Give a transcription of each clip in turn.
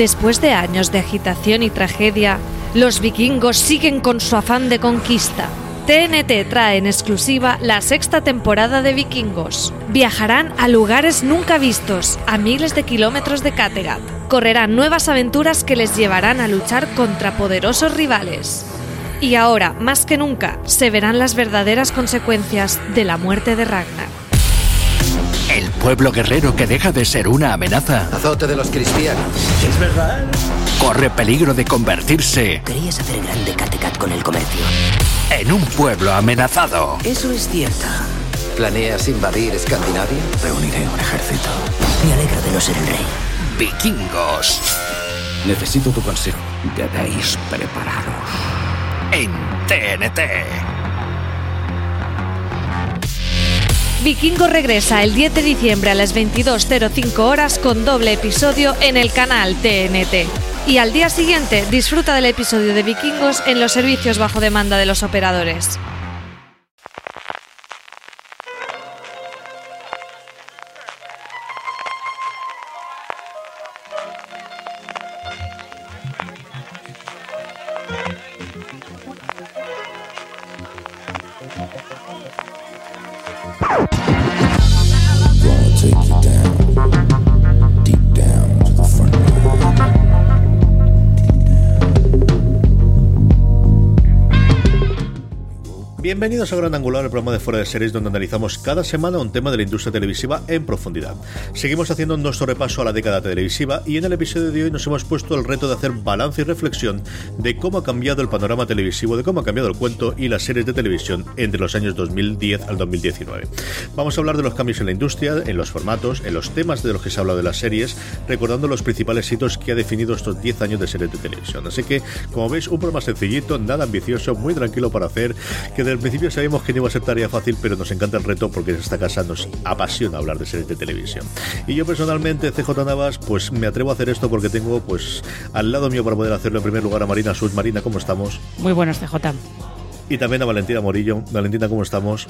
Después de años de agitación y tragedia, los vikingos siguen con su afán de conquista. TNT trae en exclusiva la sexta temporada de Vikingos. Viajarán a lugares nunca vistos, a miles de kilómetros de Kattegat. Correrán nuevas aventuras que les llevarán a luchar contra poderosos rivales. Y ahora, más que nunca, se verán las verdaderas consecuencias de la muerte de Ragnar. El pueblo guerrero que deja de ser una amenaza Azote de los cristianos. ¿Es verdad? corre peligro de convertirse Querías hacer grande Kattegat con el comercio. en un pueblo amenazado. Eso es cierto. ¿Planeas invadir Escandinavia? Reuniré un ejército. Me alegra de no ser el rey. Vikingos Necesito tu consejo. Debéis prepararos. en TNT. Vikingo regresa el 10 de diciembre a las 22.05 horas con doble episodio en el canal TNT. Y al día siguiente disfruta del episodio de Vikingos en los servicios bajo demanda de los operadores. Bienvenidos a Gran Angular, el programa de fuera de series donde analizamos cada semana un tema de la industria televisiva en profundidad. Seguimos haciendo nuestro repaso a la década televisiva y en el episodio de hoy nos hemos puesto el reto de hacer balance y reflexión de cómo ha cambiado el panorama televisivo, de cómo ha cambiado el cuento y las series de televisión entre los años 2010 al 2019. Vamos a hablar de los cambios en la industria, en los formatos, en los temas de los que se ha hablado de las series, recordando los principales hitos que ha definido estos 10 años de series de televisión. Así que, como veis, un programa sencillito, nada ambicioso, muy tranquilo para hacer, que desde el principio sabíamos que no iba a ser tarea fácil, pero nos encanta el reto porque en esta casa nos apasiona hablar de series de televisión. Y yo personalmente, CJ Navas, pues me atrevo a hacer esto porque tengo pues al lado mío para poder hacerlo en primer lugar a Marina Sud. Marina, ¿cómo estamos? Muy buenos, CJ. Y también a Valentina Morillo. Valentina, ¿cómo estamos?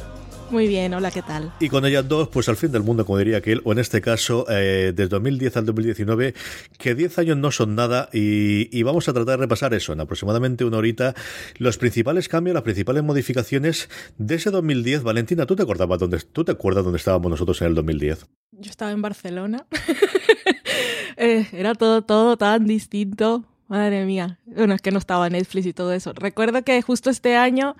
Muy bien, hola, ¿qué tal? Y con ellas dos, pues al fin del mundo, como diría aquel, o en este caso, eh, desde 2010 al 2019, que 10 años no son nada y, y vamos a tratar de repasar eso en aproximadamente una horita, los principales cambios, las principales modificaciones de ese 2010. Valentina, ¿tú te acordabas dónde, tú te acuerdas dónde estábamos nosotros en el 2010? Yo estaba en Barcelona. Eh, era todo, todo tan distinto. Madre mía. Bueno, es que no estaba Netflix y todo eso. Recuerdo que justo este año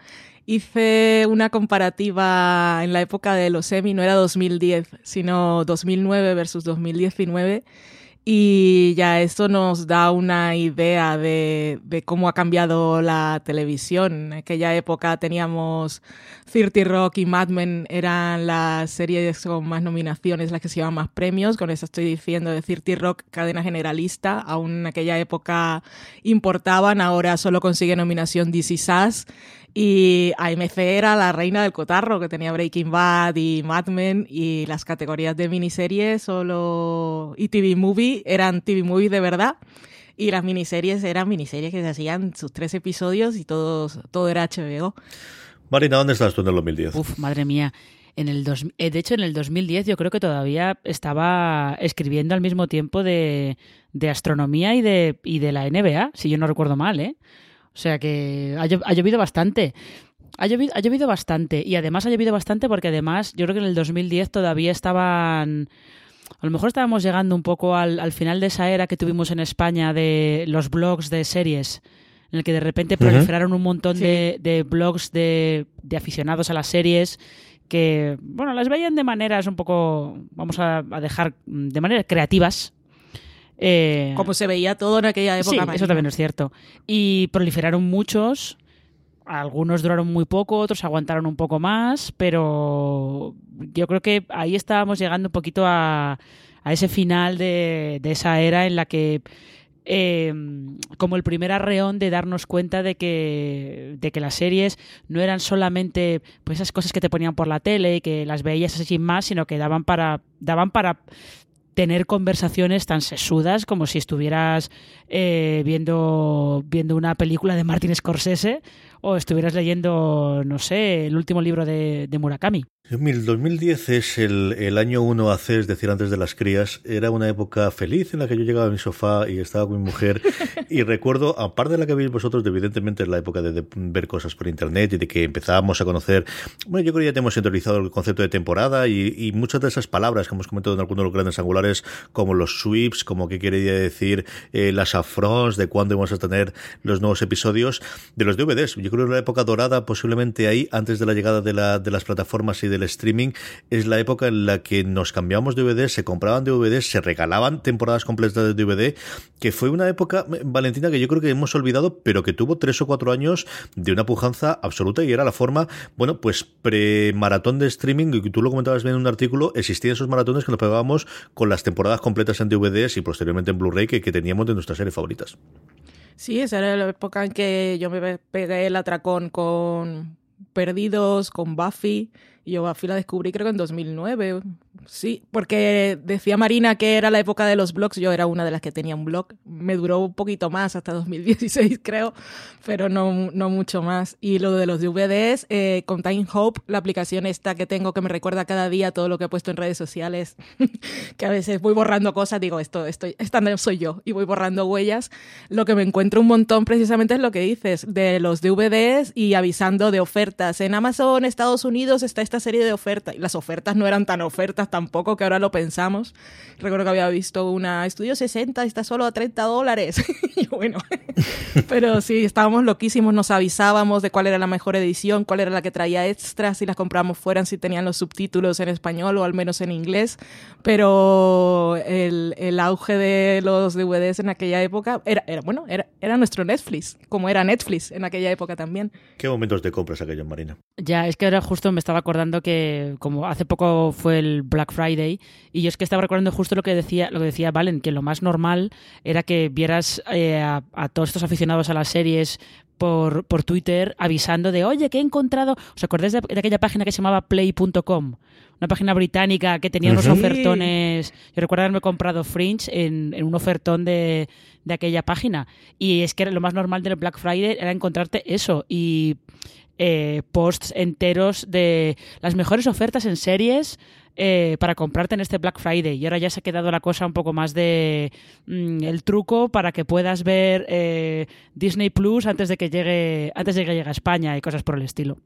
hice una comparativa en la época de los Emmy, no era 2010, sino 2009 versus 2019. Y ya esto nos da una idea de, cómo ha cambiado la televisión. En aquella época teníamos 30 Rock y Mad Men eran las series con más nominaciones, las que se llevan más premios. Con eso estoy diciendo de 30 Rock, cadena generalista. Aún en aquella época importaban, ahora solo consigue nominación DC Sass. Y AMC era la reina del cotarro, que tenía Breaking Bad y Mad Men, y las categorías de miniseries solo y TV Movie eran TV Movies de verdad. Y las miniseries eran miniseries que se hacían sus tres episodios y todos, todo era HBO. Marina, ¿dónde estás tú en el 2010? Uf, madre mía. En el dos, de hecho, en el 2010 yo creo que todavía estaba escribiendo al mismo tiempo de, de astronomía y de, y de la NBA, si yo no recuerdo mal, ¿eh? O sea que ha, ha llovido bastante. Ha llovido, ha llovido bastante. Y además ha llovido bastante porque además yo creo que en el 2010 todavía estaban... A lo mejor estábamos llegando un poco al, al final de esa era que tuvimos en España de los blogs de series, en el que de repente proliferaron un montón Sí. de, de blogs de, de aficionados a las series que, bueno, las veían de maneras un poco, vamos a, a dejar, de maneras creativas, eh, Como se veía todo en aquella época. Sí, eso también es cierto. Y proliferaron muchos. Algunos duraron muy poco, otros aguantaron un poco más, pero yo creo que ahí estábamos llegando un poquito a, a ese final de, de esa era en la que eh, como el primer arreón de darnos cuenta de que, de que las series no eran solamente pues esas cosas que te ponían por la tele y que las veías así sin más, sino que daban para, daban para tener conversaciones tan sesudas como si estuvieras eh, viendo, viendo una película de Martin Scorsese o estuvieras leyendo, no sé, el último libro de, de Murakami. El 2010 es el, el año 1AC, es decir, antes de las crías. Era una época feliz en la que yo llegaba a mi sofá y estaba con mi mujer. y recuerdo, aparte de la que veis vosotros, evidentemente es la época de, de, ver cosas por internet y de que empezábamos a conocer. Bueno, yo creo que ya tenemos interiorizado el concepto de temporada y, y, muchas de esas palabras que hemos comentado en algunos de los grandes angulares, como los sweeps, como qué quiere decir eh, las afrons, de cuándo vamos a tener los nuevos episodios de los DVDs. Yo creo que la época dorada, posiblemente ahí, antes de la llegada de, la, de las plataformas y streaming, es la época en la que nos cambiamos DVDs, se compraban DVDs, se regalaban temporadas completas de DVD, que fue una época, Valentina, que yo creo que hemos olvidado, pero que tuvo tres o cuatro años de una pujanza absoluta y era la forma, bueno, pues pre-maratón de streaming, y tú lo comentabas bien en un artículo, existían esos maratones que nos pegábamos con las temporadas completas en DVDs y posteriormente en Blu-ray que, que teníamos de nuestras series favoritas. Sí, esa era la época en que yo me pegué el atracón con Perdidos, con Buffy. Yo Buffy la descubrí creo que en 2009. Sí, porque decía Marina que era la época de los blogs. Yo era una de las que tenía un blog. Me duró un poquito más, hasta 2016 creo, pero no, no mucho más. Y lo de los DVDs, eh, con Time Hope, la aplicación esta que tengo que me recuerda cada día todo lo que he puesto en redes sociales, que a veces voy borrando cosas, digo, esto, estoy, esta no soy yo, y voy borrando huellas. Lo que me encuentro un montón precisamente es lo que dices, de los DVDs y avisando de ofertas. En Amazon, Estados Unidos, está esta serie de ofertas. Y las ofertas no eran tan ofertas tampoco, que ahora lo pensamos. Recuerdo que había visto una Estudio 60, está solo a 30 dólares. y bueno, pero sí, estábamos loquísimos, nos avisábamos de cuál era la mejor edición, cuál era la que traía extras, si las compramos fueran, si tenían los subtítulos en español o al menos en inglés. Pero el, el auge de los DVDs en aquella época era, era bueno, era, era nuestro Netflix, como era Netflix en aquella época también. ¿Qué momentos de compras aquellos, Marina? Ya, es que ahora justo me estaba acordando que como hace poco fue el Black Friday y yo es que estaba recordando justo lo que decía lo que decía Valen, que lo más normal era que vieras eh, a, a, todos estos aficionados a las series por, por, Twitter avisando de, oye, que he encontrado, ¿os acordáis de, de aquella página que se llamaba play.com? Una página británica que tenía unos ofertones. Yo recuerdo haberme comprado Fringe en, en un ofertón de, de, aquella página. Y es que lo más normal del Black Friday era encontrarte eso. Y eh, posts enteros de las mejores ofertas en series eh, para comprarte en este Black Friday. Y ahora ya se ha quedado la cosa un poco más de mmm, el truco para que puedas ver eh, Disney Plus antes de que llegue antes de que llegue a España y cosas por el estilo.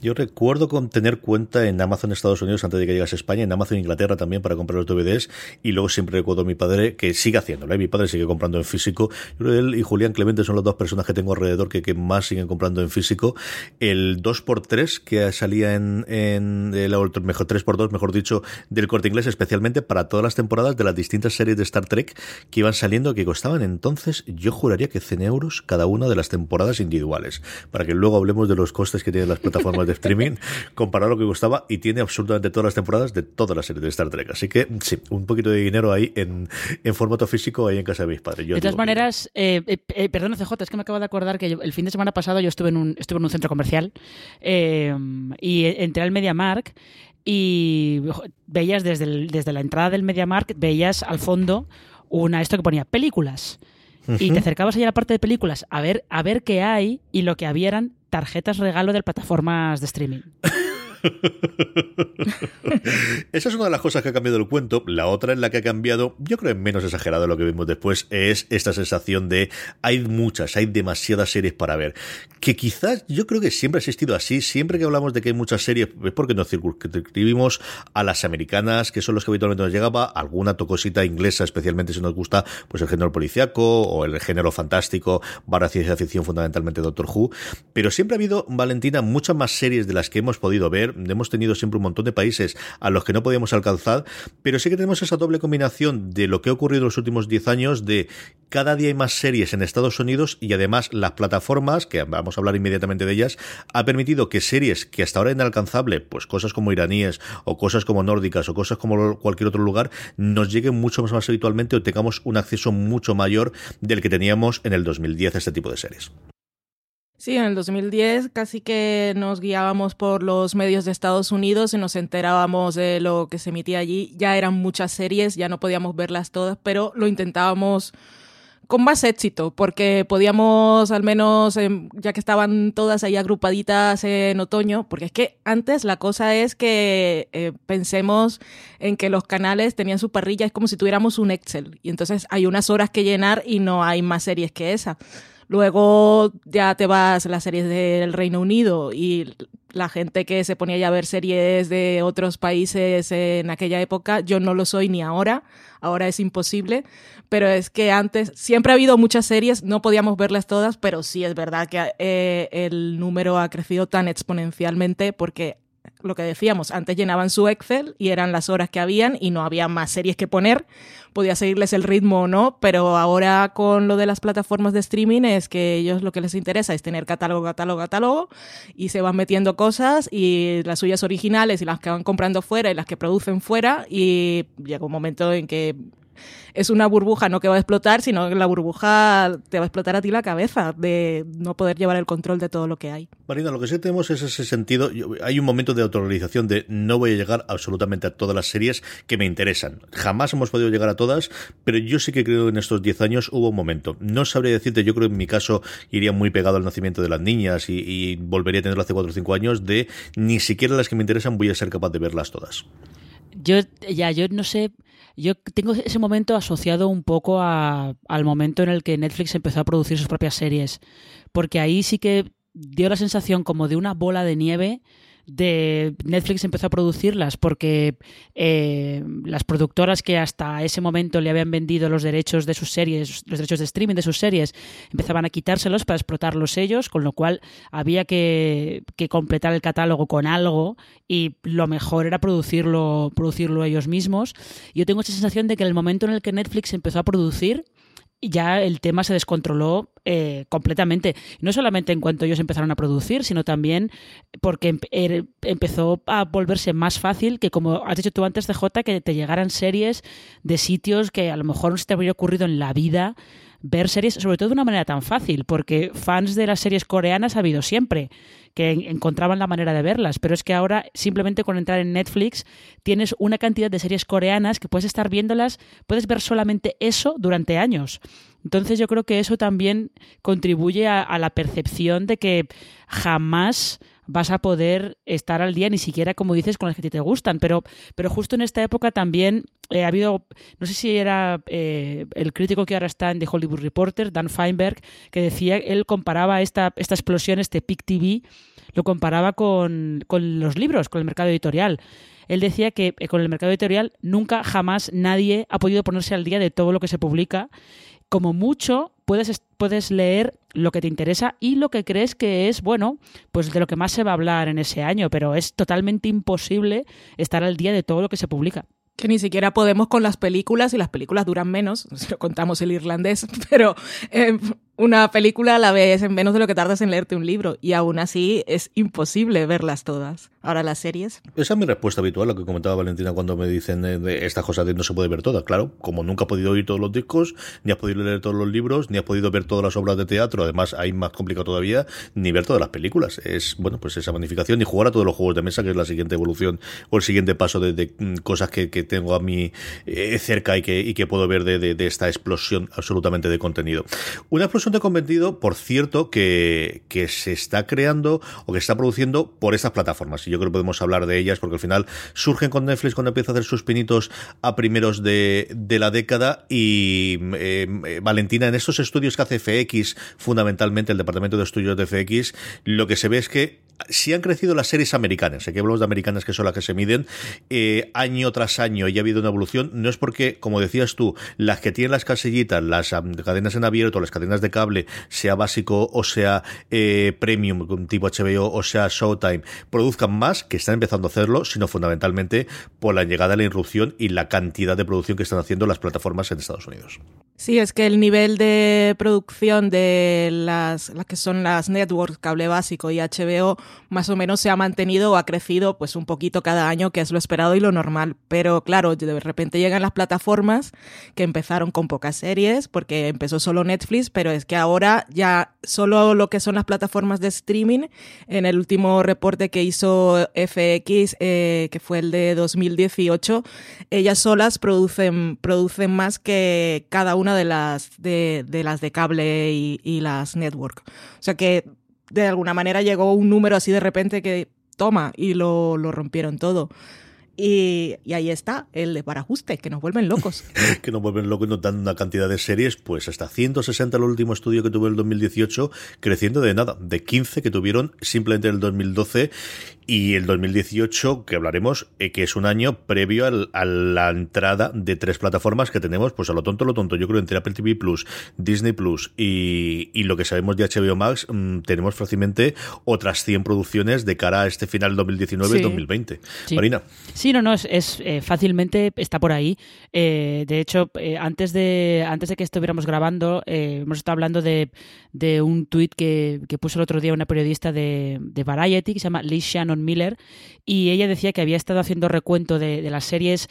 Yo recuerdo con tener cuenta en Amazon Estados Unidos antes de que llegase a España, en Amazon Inglaterra también para comprar los DVDs y luego siempre recuerdo a mi padre que sigue haciéndolo, ¿eh? mi padre sigue comprando en físico. Yo creo que él y Julián Clemente son las dos personas que tengo alrededor que, más siguen comprando en físico. El 2x3 que salía en, en el mejor 3x2, mejor dicho, del corte inglés, especialmente para todas las temporadas de las distintas series de Star Trek que iban saliendo, que costaban entonces, yo juraría que 100 euros cada una de las temporadas individuales, para que luego hablemos de los costes que tienen las plataformas de streaming, comparar lo que costaba y tiene absolutamente todas las temporadas de todas las series de Star Trek. Así que sí, un poquito de dinero ahí en, en formato físico ahí en casa de mis padres. Yo de todas maneras, eh, eh, perdón, CJ, es que me acabo de acordar que yo, el fin de semana pasado yo estuve en un, estuve en un centro comercial eh, y entré al MediaMark y veías desde, el, desde la entrada del MediaMark, veías al fondo una esto que ponía películas. Uh -huh. Y te acercabas allá a la parte de películas a ver, a ver qué hay y lo que había eran tarjetas regalo de plataformas de streaming. Esa es una de las cosas que ha cambiado el cuento. La otra en la que ha cambiado, yo creo en menos exagerado lo que vimos después, es esta sensación de hay muchas, hay demasiadas series para ver. Que quizás yo creo que siempre ha existido así. Siempre que hablamos de que hay muchas series, es porque nos circunscribimos a las americanas, que son los que habitualmente nos llegaba, alguna tocosita inglesa, especialmente si nos gusta pues el género policiaco o el género fantástico, barra ciencia ficción, fundamentalmente Doctor Who. Pero siempre ha habido, Valentina, muchas más series de las que hemos podido ver hemos tenido siempre un montón de países a los que no podíamos alcanzar, pero sí que tenemos esa doble combinación de lo que ha ocurrido en los últimos 10 años de cada día hay más series en Estados Unidos y además las plataformas, que vamos a hablar inmediatamente de ellas, ha permitido que series que hasta ahora eran inalcanzable, pues cosas como iraníes o cosas como nórdicas o cosas como cualquier otro lugar, nos lleguen mucho más habitualmente o tengamos un acceso mucho mayor del que teníamos en el 2010 a este tipo de series. Sí, en el 2010 casi que nos guiábamos por los medios de Estados Unidos y nos enterábamos de lo que se emitía allí. Ya eran muchas series, ya no podíamos verlas todas, pero lo intentábamos con más éxito, porque podíamos al menos, em, ya que estaban todas ahí agrupaditas en otoño, porque es que antes la cosa es que eh, pensemos en que los canales tenían su parrilla, es como si tuviéramos un Excel, y entonces hay unas horas que llenar y no hay más series que esa. Luego ya te vas a las series del Reino Unido y la gente que se ponía ya a ver series de otros países en aquella época, yo no lo soy ni ahora, ahora es imposible, pero es que antes siempre ha habido muchas series, no podíamos verlas todas, pero sí es verdad que eh, el número ha crecido tan exponencialmente porque lo que decíamos, antes llenaban su Excel y eran las horas que habían y no había más series que poner, podía seguirles el ritmo o no, pero ahora con lo de las plataformas de streaming es que ellos lo que les interesa es tener catálogo, catálogo, catálogo y se van metiendo cosas y las suyas originales y las que van comprando fuera y las que producen fuera y llega un momento en que es una burbuja no que va a explotar, sino que la burbuja te va a explotar a ti la cabeza de no poder llevar el control de todo lo que hay. Marina, lo que sí tenemos es ese sentido, hay un momento de autorrealización de no voy a llegar absolutamente a todas las series que me interesan. Jamás hemos podido llegar a todas, pero yo sí que creo que en estos 10 años hubo un momento. No sabría decirte, yo creo que en mi caso iría muy pegado al nacimiento de las niñas y, y volvería a tenerlo hace 4 o 5 años de ni siquiera las que me interesan voy a ser capaz de verlas todas. Yo ya, yo no sé, yo tengo ese momento asociado un poco a, al momento en el que Netflix empezó a producir sus propias series, porque ahí sí que dio la sensación como de una bola de nieve de Netflix empezó a producirlas porque eh, las productoras que hasta ese momento le habían vendido los derechos de sus series, los derechos de streaming de sus series, empezaban a quitárselos para explotarlos ellos, con lo cual había que, que completar el catálogo con algo y lo mejor era producirlo, producirlo ellos mismos. Yo tengo esa sensación de que en el momento en el que Netflix empezó a producir, ya el tema se descontroló eh, completamente. No solamente en cuanto ellos empezaron a producir, sino también porque er, empezó a volverse más fácil que, como has dicho tú antes, de J, que te llegaran series de sitios que a lo mejor no se te habría ocurrido en la vida ver series, sobre todo de una manera tan fácil, porque fans de las series coreanas ha habido siempre, que encontraban la manera de verlas, pero es que ahora simplemente con entrar en Netflix tienes una cantidad de series coreanas que puedes estar viéndolas, puedes ver solamente eso durante años. Entonces yo creo que eso también contribuye a, a la percepción de que jamás vas a poder estar al día, ni siquiera, como dices, con las que te gustan. Pero, pero justo en esta época también eh, ha habido, no sé si era eh, el crítico que ahora está en The Hollywood Reporter, Dan Feinberg, que decía, él comparaba esta, esta explosión, este PIC TV, lo comparaba con, con los libros, con el mercado editorial él decía que eh, con el mercado editorial nunca jamás nadie ha podido ponerse al día de todo lo que se publica como mucho puedes, puedes leer lo que te interesa y lo que crees que es, bueno, pues de lo que más se va a hablar en ese año, pero es totalmente imposible estar al día de todo lo que se publica. Que ni siquiera podemos con las películas y las películas duran menos, si lo contamos el irlandés, pero eh, una película la ves en menos de lo que tardas en leerte un libro y aún así es imposible verlas todas. Ahora las series. Esa es mi respuesta habitual, lo que comentaba Valentina cuando me dicen de, esta cosa de no se puede ver toda. Claro, como nunca has podido oír todos los discos, ni has podido leer todos los libros, ni has podido ver todas las obras de teatro, además hay más complicado todavía, ni ver todas las películas. Es, bueno, pues esa magnificación, ni jugar a todos los juegos de mesa, que es la siguiente evolución o el siguiente paso de, mm, cosas que, tengo a mí eh, cerca y que, y que puedo ver de, de, esta explosión absolutamente de contenido. Una explosión de convertido, por cierto, que, se está creando o que está produciendo por estas plataformas. Y yo creo que podemos hablar de ellas porque al final surgen con Netflix cuando empieza a hacer sus pinitos a primeros de, la década. Y eh, eh, Valentina, en estos estudios que hace FX, fundamentalmente el departamento de estudios de FX, lo que se ve es que si han crecido las series americanas, aquí hablamos de americanas que son las que se miden, eh, año tras año y ha habido una evolución, no es porque, como decías tú, las que tienen las casillitas, las cadenas en abierto, las cadenas de sea básico o sea eh, premium, tipo HBO o sea Showtime, produzcan más, que están empezando a hacerlo, sino fundamentalmente por la llegada de la irrupción y la cantidad de producción que están haciendo las plataformas en Estados Unidos. Sí, es que el nivel de producción de las, las que son las networks, cable básico y HBO, más o menos se ha mantenido o ha crecido pues un poquito cada año, que es lo esperado y lo normal. Pero claro, de repente llegan las plataformas que empezaron con pocas series, porque empezó solo Netflix, pero es que ahora ya solo lo que son las plataformas de streaming, en el último reporte que hizo FX, eh, que fue el de 2018, ellas solas producen, producen más que cada una de las de, de las de cable y, y, las network. O sea que de alguna manera llegó un número así de repente que toma y lo, lo rompieron todo. Y, y, ahí está, el de parajuste, que nos vuelven locos. que nos vuelven locos y nos dan una cantidad de series, pues hasta 160 el último estudio que tuvo el 2018, creciendo de nada, de 15 que tuvieron simplemente en el 2012 y el 2018, que hablaremos, eh, que es un año previo al, a la entrada de tres plataformas que tenemos, pues a lo tonto, lo tonto, yo creo entre Apple TV Plus, Disney Plus y, y lo que sabemos de HBO Max, mmm, tenemos fácilmente otras 100 producciones de cara a este final 2019-2020. Sí. Marina. Sí, no, no, es, es eh, fácilmente está por ahí. Eh, de hecho, eh, antes de antes de que estuviéramos grabando, eh, hemos estado hablando de, de un tuit que, que, puso el otro día una periodista de, de Variety que se llama Liz Shannon Miller y ella decía que había estado haciendo recuento de, las series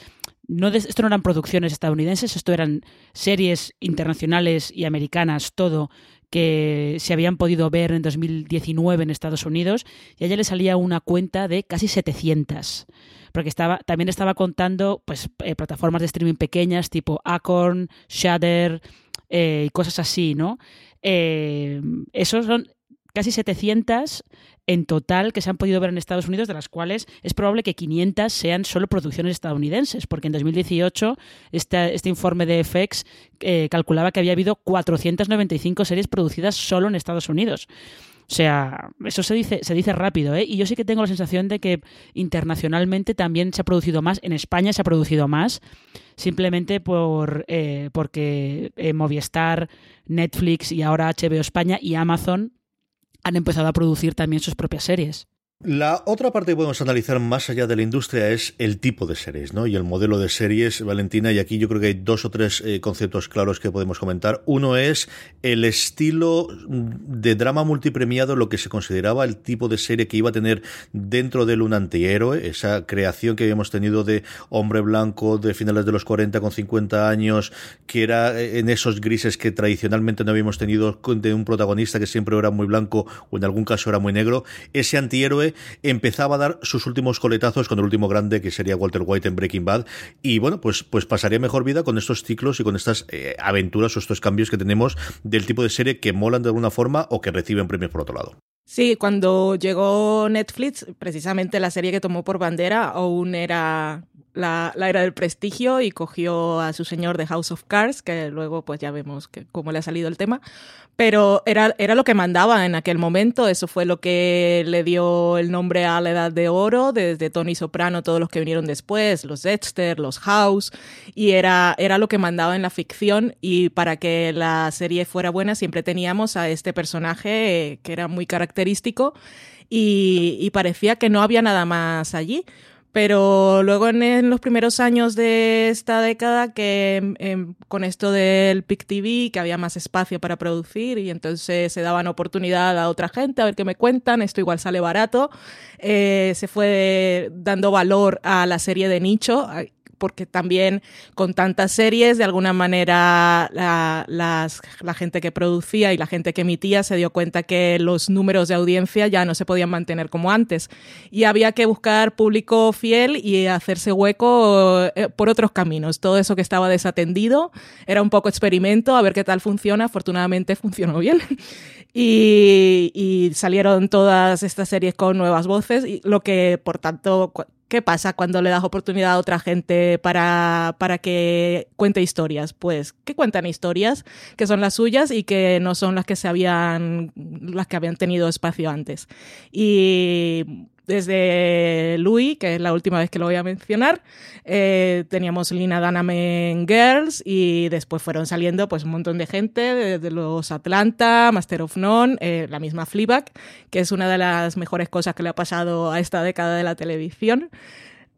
no esto no eran producciones estadounidenses, esto eran series internacionales y americanas, todo, que se habían podido ver en 2019 en Estados Unidos, y a ella le salía una cuenta de casi 700. Porque estaba, también estaba contando pues, eh, plataformas de streaming pequeñas tipo Acorn, Shudder eh, y cosas así, ¿no? Eh, esos son casi 700 en total que se han podido ver en Estados Unidos, de las cuales es probable que 500 sean solo producciones estadounidenses, porque en 2018 este, este informe de FX eh, calculaba que había habido 495 series producidas solo en Estados Unidos. O sea, eso se dice, se dice rápido, ¿eh? Y yo sí que tengo la sensación de que internacionalmente también se ha producido más, en España se ha producido más, simplemente por eh, porque eh, Movistar, Netflix y ahora HBO España y Amazon han empezado a producir también sus propias series. La otra parte que podemos analizar más allá de la industria es el tipo de series, ¿no? Y el modelo de series, Valentina, y aquí yo creo que hay dos o tres eh, conceptos claros que podemos comentar. Uno es el estilo de drama multipremiado, lo que se consideraba el tipo de serie que iba a tener dentro de un antihéroe, esa creación que habíamos tenido de hombre blanco de finales de los 40 con 50 años, que era en esos grises que tradicionalmente no habíamos tenido de un protagonista que siempre era muy blanco o en algún caso era muy negro. Ese antihéroe empezaba a dar sus últimos coletazos con el último grande que sería Walter White en Breaking Bad y bueno pues pues pasaría mejor vida con estos ciclos y con estas eh, aventuras o estos cambios que tenemos del tipo de serie que molan de alguna forma o que reciben premios por otro lado. Sí, cuando llegó Netflix, precisamente la serie que tomó por bandera aún era la, la, era del prestigio y cogió a su señor de House of Cards, que luego pues ya vemos que, cómo le ha salido el tema, pero era, era lo que mandaba en aquel momento, eso fue lo que le dio el nombre a la Edad de Oro, desde Tony Soprano, todos los que vinieron después, los Dexter, los House, y era, era lo que mandaba en la ficción y para que la serie fuera buena siempre teníamos a este personaje eh, que era muy característico y, y parecía que no había nada más allí. Pero luego en, los primeros años de esta década, que eh, con esto del PIC TV, que había más espacio para producir y entonces se daban oportunidad a otra gente a ver qué me cuentan, esto igual sale barato, eh, se fue dando valor a la serie de nicho porque también con tantas series, de alguna manera la, las, la, gente que producía y la gente que emitía se dio cuenta que los números de audiencia ya no se podían mantener como antes. Y había que buscar público fiel y hacerse hueco eh, por otros caminos. Todo eso que estaba desatendido era un poco experimento, a ver qué tal funciona. Afortunadamente funcionó bien. Y, y, salieron todas estas series con nuevas voces, y lo que, por tanto, ¿qué pasa cuando le das oportunidad a otra gente para, para que cuente historias? Pues que cuentan historias que son las suyas y que no son las que se habían, las que habían tenido espacio antes. Y desde Louis, que es la última vez que lo voy a mencionar, eh, teníamos Lina Dunham en Girls y después fueron saliendo pues un montón de gente, de, de los Atlanta, Master of None, eh, la misma Fleabag, que es una de las mejores cosas que le ha pasado a esta década de la televisión.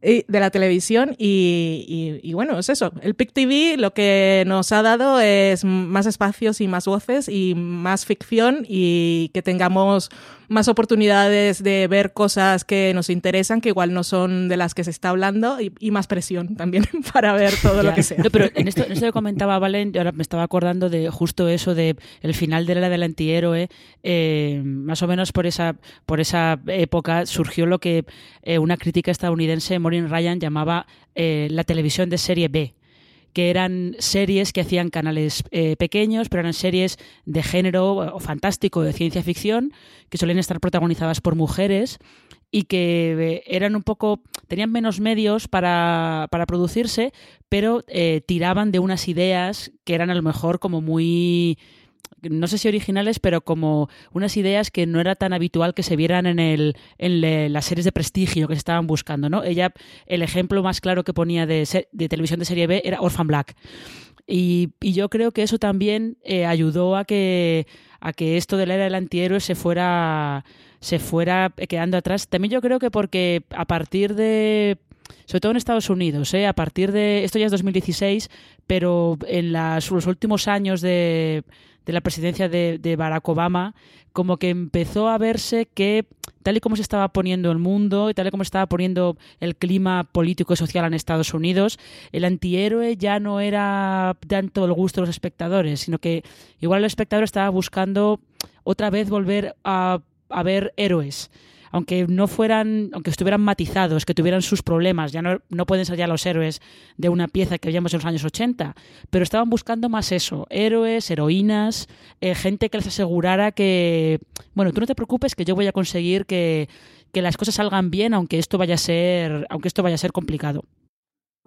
de la televisión y, y, y, bueno, es eso. El PIC TV lo que nos ha dado es más espacios y más voces y más ficción y que tengamos más oportunidades de ver cosas que nos interesan, que igual no son de las que se está hablando, y, más presión también para ver todo lo que sea. No, pero en esto, en esto que comentaba Valen, ahora me estaba acordando de justo eso de el final de la era del antihéroe, eh, más o menos por esa, por esa época surgió lo que eh, una crítica estadounidense, Maureen Ryan, llamaba eh, la televisión de serie B que eran series que hacían canales eh, pequeños, pero eran series de género fantástico, de ciencia ficción, que solían estar protagonizadas por mujeres y que eh, eran un poco, tenían menos medios para, para producirse, pero eh, tiraban de unas ideas que eran a lo mejor como muy no sé si originales, pero como unas ideas que no era tan habitual que se vieran en, el, en las series de prestigio que se estaban buscando, ¿no? Ella, el ejemplo más claro que ponía de, de televisión de serie B era Orphan Black. Y, y yo creo que eso también eh, ayudó a que, a que esto de la era del antihéroe se fuera, se fuera quedando atrás. También yo creo que porque a partir de sobre todo en Estados Unidos, ¿eh? a partir de, esto ya es 2016, pero en los últimos años de, de la presidencia de, Barack Obama, como que empezó a verse que tal y como se estaba poniendo el mundo y tal y como se estaba poniendo el clima político y social en Estados Unidos, el antihéroe ya no era tanto el gusto de los espectadores, sino que igual el espectador estaba buscando otra vez volver a, a ver héroes aunque no fueran, aunque estuvieran matizados, que tuvieran sus problemas, ya no, no pueden ser ya los héroes de una pieza que veíamos en los años 80, pero estaban buscando más eso, héroes, heroínas, eh, gente que les asegurara que, bueno, tú no te preocupes que yo voy a conseguir que, que las cosas salgan bien, aunque esto vaya a ser, aunque esto vaya a ser complicado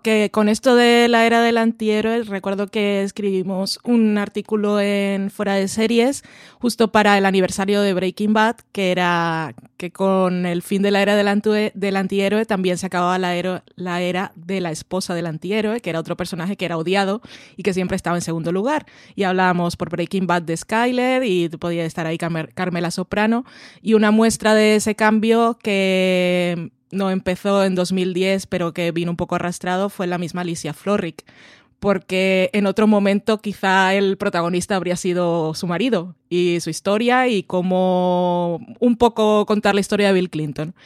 que con esto de la era del antihéroe, recuerdo que escribimos un artículo en Fuera de Series justo para el aniversario de Breaking Bad, que era que con el fin de la era del, antihéroe también se acababa la, la era de la esposa del antihéroe, que era otro personaje que era odiado y que siempre estaba en segundo lugar. Y hablábamos por Breaking Bad de Skyler y podía estar ahí Carmela Soprano. Y una muestra de ese cambio que no empezó en 2010, pero que vino un poco arrastrado, fue la misma Alicia Florrick. Porque en otro momento quizá el protagonista habría sido su marido y su historia y cómo un poco contar la historia de Bill Clinton.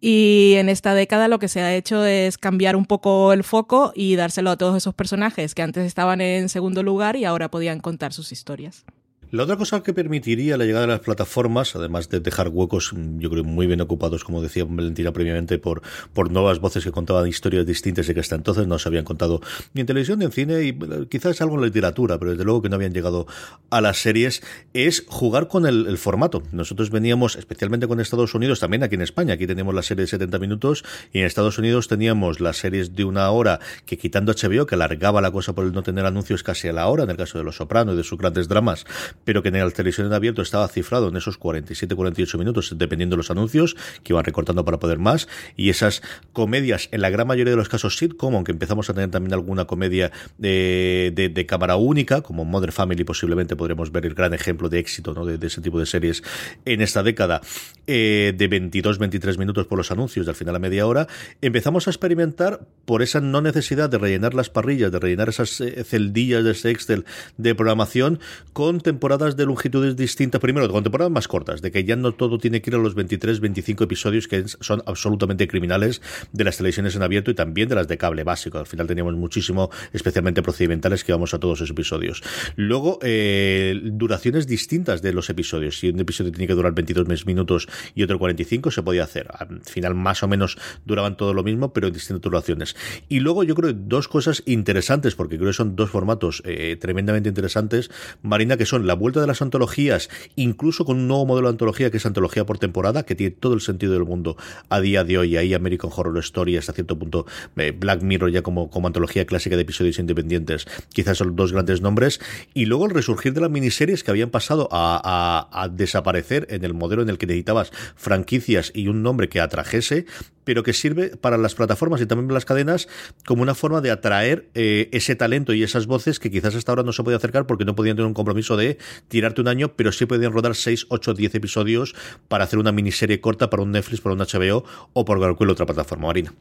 Y en esta década lo que se ha hecho es cambiar un poco el foco y dárselo a todos esos personajes que antes estaban en segundo lugar y ahora podían contar sus historias. La otra cosa que permitiría la llegada de las plataformas, además de dejar huecos, yo creo, muy bien ocupados, como decía Valentina previamente, por, por nuevas voces que contaban historias distintas y que hasta entonces no se habían contado ni en televisión ni en cine, y quizás algo en la literatura, pero desde luego que no habían llegado a las series, es jugar con el, formato. Nosotros veníamos, especialmente con Estados Unidos, también aquí en España, aquí teníamos la serie de 70 minutos, y en Estados Unidos teníamos las series de una hora, que quitando HBO, que alargaba la cosa por el no tener anuncios casi a la hora, en el caso de Los Sopranos y de sus grandes dramas, pero que en la televisión en abierto estaba cifrado en esos 47-48 minutos, dependiendo de los anuncios, que iban recortando para poder más, y esas comedias, en la gran mayoría de los casos sitcom, aunque empezamos a tener también alguna comedia de, de, cámara única, como Mother Family posiblemente podremos ver el gran ejemplo de éxito ¿no? de, ese tipo de series en esta década, eh, de 22-23 minutos por los anuncios, de al final a media hora, empezamos a experimentar por esa no necesidad de rellenar las parrillas, de rellenar esas eh, celdillas de ese Excel de programación con temporadas de longitudes distintas, primero con temporadas más cortas, de que ya no todo tiene que ir a los 23, 25 episodios que son absolutamente criminales de las televisiones en abierto y también de las de cable básico. Al final teníamos muchísimo, especialmente procedimentales, que vamos a todos esos episodios. Luego, eh, duraciones distintas de los episodios. Si un episodio tiene que durar 22 minutos y otro 45, se podía hacer. Al final, más o menos, duraban todo lo mismo, pero en distintas duraciones. Y luego, yo creo dos cosas interesantes, porque creo que son dos formatos eh, tremendamente interesantes, Marina, que son la vuelta de las antologías, incluso con un nuevo modelo de antología que es antología por temporada, que tiene todo el sentido del mundo a día de hoy. Ahí American Horror Story, hasta cierto punto eh, Black Mirror ya como, como antología clásica de episodios independientes. Quizás son dos grandes nombres. Y luego el resurgir de las miniseries que habían pasado a, a desaparecer en el modelo en el que necesitabas franquicias y un nombre que atrajese, pero que sirve para las plataformas y también para las cadenas como una forma de atraer eh, ese talento y esas voces que quizás hasta ahora no se podía acercar porque no podían tener un compromiso de tirarte un año, pero sí podían rodar 6, 8, 10 episodios para hacer una miniserie corta para un Netflix, para un HBO o por cualquier otra plataforma, Marina.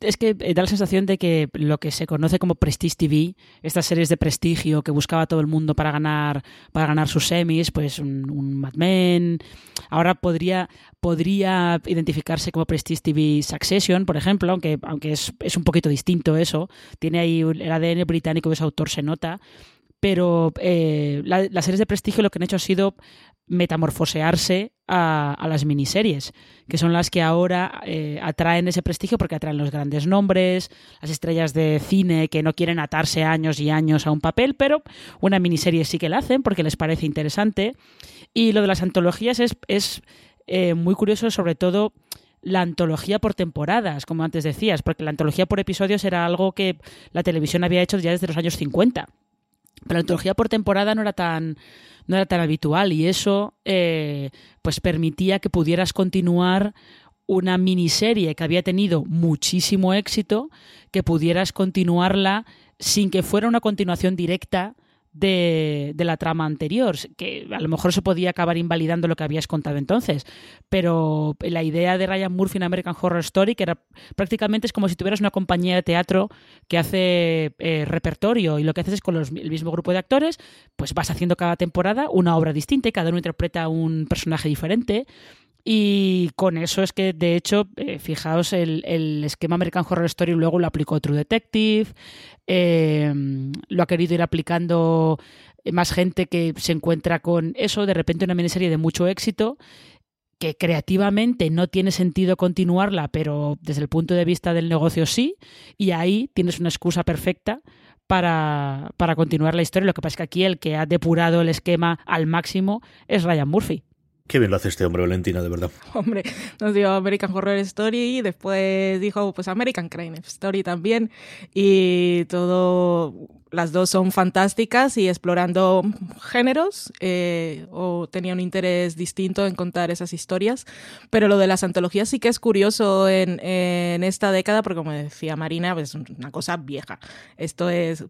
Es que da la sensación de que lo que se conoce como Prestige TV, estas series de prestigio que buscaba todo el mundo para ganar, para ganar sus semis, pues un, un Mad Men, ahora podría, podría identificarse como Prestige TV Succession, por ejemplo, aunque, aunque es, es un poquito distinto eso, tiene ahí el ADN británico de ese autor, se nota, pero eh, la- las series de prestigio lo que han hecho ha sido metamorfosearse a, a las miniseries, que son las que ahora eh, atraen ese prestigio porque atraen los grandes nombres, las estrellas de cine que no quieren atarse años y años a un papel, pero una miniserie sí que la hacen porque les parece interesante. Y lo de las antologías es, es eh, muy curioso, sobre todo la antología por temporadas, como antes decías, porque la antología por episodios era algo que la televisión había hecho ya desde los años 50. Pero la antología por temporada no era tan, no era tan habitual y eso eh, pues permitía que pudieras continuar una miniserie que había tenido muchísimo éxito, que pudieras continuarla sin que fuera una continuación directa de, la trama anterior, que a lo mejor se podía acabar invalidando lo que habías contado entonces, pero la idea de Ryan Murphy en American Horror Story, que era prácticamente es como si tuvieras una compañía de teatro que hace eh, repertorio y lo que haces es con los- el mismo grupo de actores, pues vas haciendo cada temporada una obra distinta y cada uno interpreta un personaje diferente. Y con eso es que, de hecho, eh, fijaos, el, el esquema American Horror Story luego lo aplicó True Detective, eh, lo ha querido ir aplicando más gente que se encuentra con eso, de repente una miniserie de mucho éxito, que creativamente no tiene sentido continuarla, pero desde el punto de vista del negocio sí, y ahí tienes una excusa perfecta para, para continuar la historia. Lo que pasa es que aquí el que ha depurado el esquema al máximo es Ryan Murphy. Qué bien lo hace este hombre, Valentina, de verdad. Hombre, nos dio American Horror Story y después dijo pues American Crime Story también y todo, las dos son fantásticas y explorando géneros eh, o tenía un interés distinto en contar esas historias, pero lo de las antologías sí que es curioso en, esta década porque como decía Marina, pues es una cosa vieja. Esto es,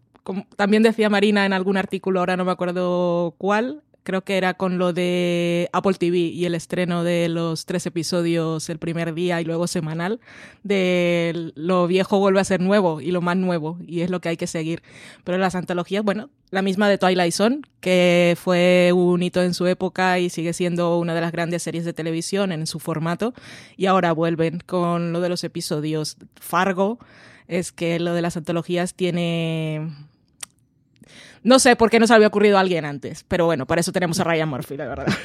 también decía Marina en algún artículo, ahora no me acuerdo cuál, creo que era con lo de Apple TV y el estreno de los tres episodios el primer día y luego semanal, de lo viejo vuelve a ser nuevo y lo más nuevo, y es lo que hay que seguir. Pero las antologías, bueno, la misma de Twilight Zone, que fue un hito en su época y sigue siendo una de las grandes series de televisión en su formato, y ahora vuelven con lo de los episodios Fargo, es que lo de las antologías tiene no sé por qué no se había ocurrido a alguien antes, pero bueno, para eso tenemos a Ryan Murphy, la verdad.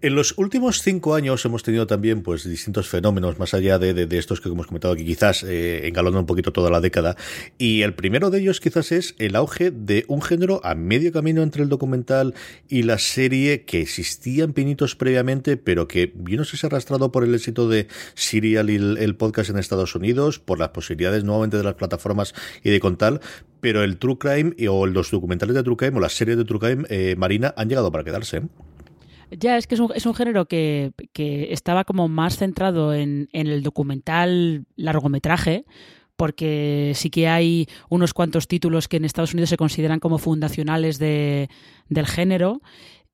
En los últimos cinco años hemos tenido también pues distintos fenómenos, más allá de, de, estos que hemos comentado aquí, quizás eh, un poquito toda la década. Y el primero de ellos quizás es el auge de un género a medio camino entre el documental y la serie que existían pinitos previamente, pero que yo no sé si se ha arrastrado por el éxito de Serial y el, el podcast en Estados Unidos, por las posibilidades nuevamente de las plataformas y de contar, pero el True Crime o los documentales de True Crime o las series de True Crime, eh, Marina, han llegado para quedarse. ¿eh? Ya, es que es un, es un género que, que, estaba como más centrado en, en, el documental largometraje, porque sí que hay unos cuantos títulos que en Estados Unidos se consideran como fundacionales de, del género.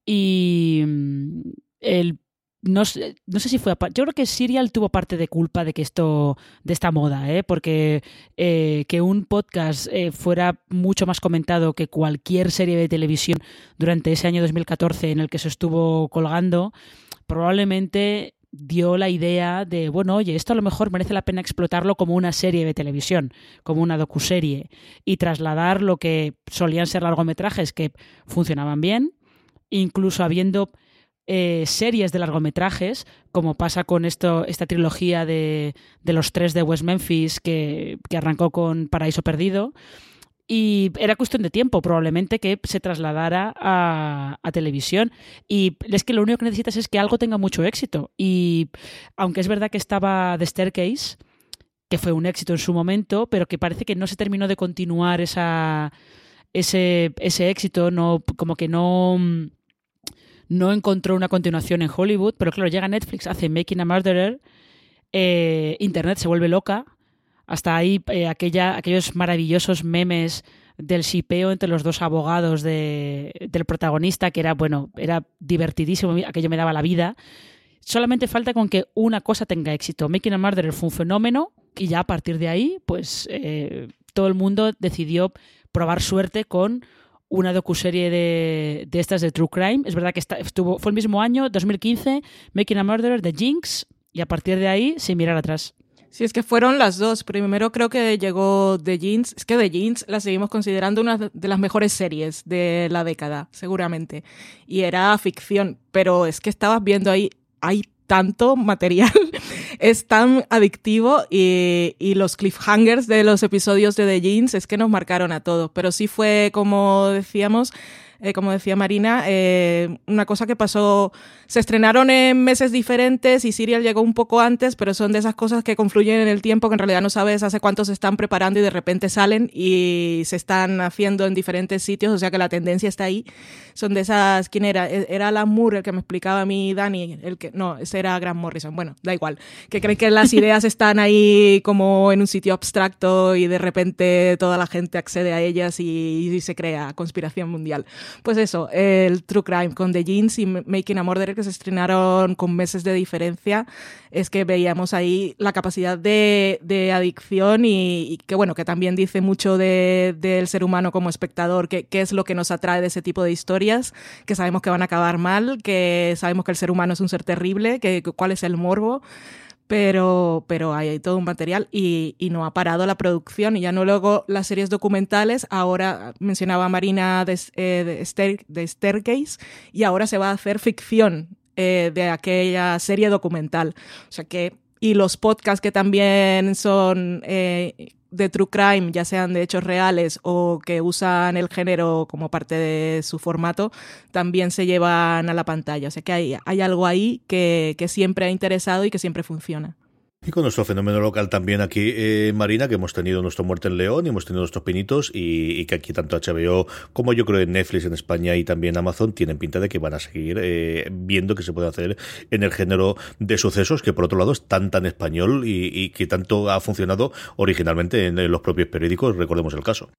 Y mm, el no sé, no sé si fue yo creo que Serial tuvo parte de culpa de que esto de esta moda ¿eh? porque eh, que un podcast eh, fuera mucho más comentado que cualquier serie de televisión durante ese año 2014 en el que se estuvo colgando probablemente dio la idea de bueno oye esto a lo mejor merece la pena explotarlo como una serie de televisión como una docuserie y trasladar lo que solían ser largometrajes que funcionaban bien incluso habiendo eh, series de largometrajes, como pasa con esto, esta trilogía de, de los tres de West Memphis que, que, arrancó con Paraíso Perdido. Y era cuestión de tiempo, probablemente, que se trasladara a, a, televisión. Y es que lo único que necesitas es que algo tenga mucho éxito. Y aunque es verdad que estaba The Staircase, que fue un éxito en su momento, pero que parece que no se terminó de continuar esa, ese, ese éxito, no, como que no no encontró una continuación en Hollywood, pero claro, llega Netflix, hace Making a Murderer, eh, Internet se vuelve loca, hasta ahí eh, aquella, aquellos maravillosos memes del shipeo entre los dos abogados de, del protagonista, que era, bueno, era divertidísimo, aquello me daba la vida. solamente falta con que una cosa tenga éxito. Making a Murderer fue un fenómeno y ya a partir de ahí, pues eh, todo el mundo decidió probar suerte con una docuserie de, de estas de True Crime. Es verdad que está, estuvo, fue el mismo año, 2015, Making a Murderer de Jinx, y a partir de ahí, sin mirar atrás. Sí, es que fueron las dos. Primero creo que llegó The Jeans. Es que The Jeans la seguimos considerando una de las mejores series de la década, seguramente. Y era ficción, pero es que estabas viendo ahí, tanto material, es tan adictivo y, y, los cliffhangers de los episodios de The Jeans es que nos marcaron a todos. Pero sí fue, como decíamos, eh, como decía Marina, eh, una cosa que pasó, se estrenaron en meses diferentes y Serial llegó un poco antes, pero son de esas cosas que confluyen en el tiempo que en realidad no sabes hace cuánto se están preparando y de repente salen y se están haciendo en diferentes sitios, o sea que la tendencia está ahí. Son de esas, ¿quién era? E, era Alan Moore el que me explicaba a mí, Dani, el que, no, ese era Grant Morrison, bueno, da igual, que creen que las ideas están ahí como en un sitio abstracto y de repente toda la gente accede a ellas y, y se crea conspiración mundial. Pues eso, el True Crime con The Jeans y Making a Murderer que se estrenaron con meses de diferencia, es que veíamos ahí la capacidad de, de adicción y, que bueno, que también dice mucho del de, ser humano como espectador, qué es lo que nos atrae de ese tipo de historias, que sabemos que van a acabar mal, que sabemos que el ser humano es un ser terrible, que cuál es el morbo pero, pero hay, todo un material y, y, no ha parado la producción. Y ya no luego las series documentales, ahora mencionaba Marina de, eh, Staircase, y ahora se va a hacer ficción eh, de aquella serie documental. O sea que, y los podcasts que también son eh, de true crime, ya sean de hechos reales o que usan el género como parte de su formato, también se llevan a la pantalla. O sea que hay, hay algo ahí que, que siempre ha interesado y que siempre funciona. Y con nuestro fenómeno local también aquí, eh, Marina, que hemos tenido nuestro Muerte en León y hemos tenido nuestros pinitos y, que aquí tanto HBO como yo creo en Netflix en España y también Amazon tienen pinta de que van a seguir eh, viendo que se puede hacer en el género de sucesos que por otro lado es tan tan español y, y que tanto ha funcionado originalmente en, en los propios periódicos, recordemos el caso.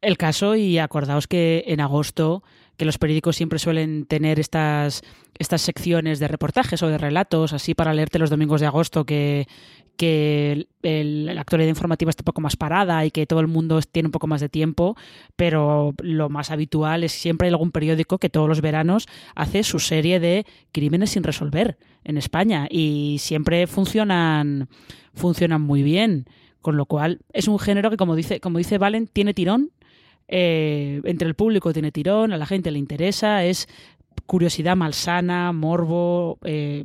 El caso y acordaos que en agosto que los periódicos siempre suelen tener estas, estas secciones de reportajes o de relatos, así para leerte los domingos de agosto, que, que la actualidad informativa está un poco más parada y que todo el mundo tiene un poco más de tiempo, pero lo más habitual es siempre hay algún periódico que todos los veranos hace su serie de crímenes sin resolver en España y siempre funcionan, funcionan muy bien. Con lo cual, es un género que, como dice, como dice Valen, tiene tirón eh, entre el público tiene tirón, a la gente le interesa, es curiosidad malsana, morbo, eh,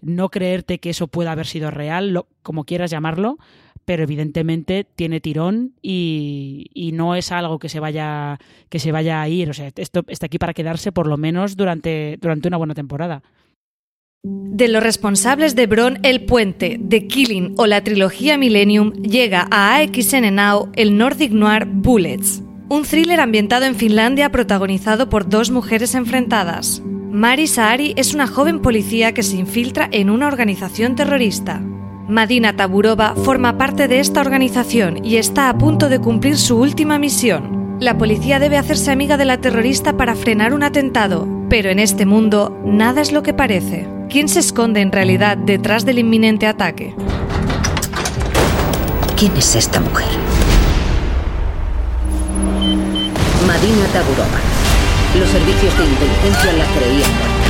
no creerte que eso pueda haber sido real, como quieras llamarlo, pero evidentemente tiene tirón y, y, no es algo que se vaya que se vaya a ir, o sea, esto está aquí para quedarse por lo menos durante, durante una buena temporada. De los responsables de Bron El Puente, The Killing o la trilogía Millennium, llega a AXN Now el Nordic Noir Bullets, un thriller ambientado en Finlandia protagonizado por dos mujeres enfrentadas. Mari Saari es una joven policía que se infiltra en una organización terrorista. Madina Taburova forma parte de esta organización y está a punto de cumplir su última misión. La policía debe hacerse amiga de la terrorista para frenar un atentado, pero en este mundo nada es lo que parece. ¿Quién se esconde en realidad detrás del inminente ataque? ¿Quién es esta mujer? Madina Taburova. Los servicios de inteligencia la creían muerta.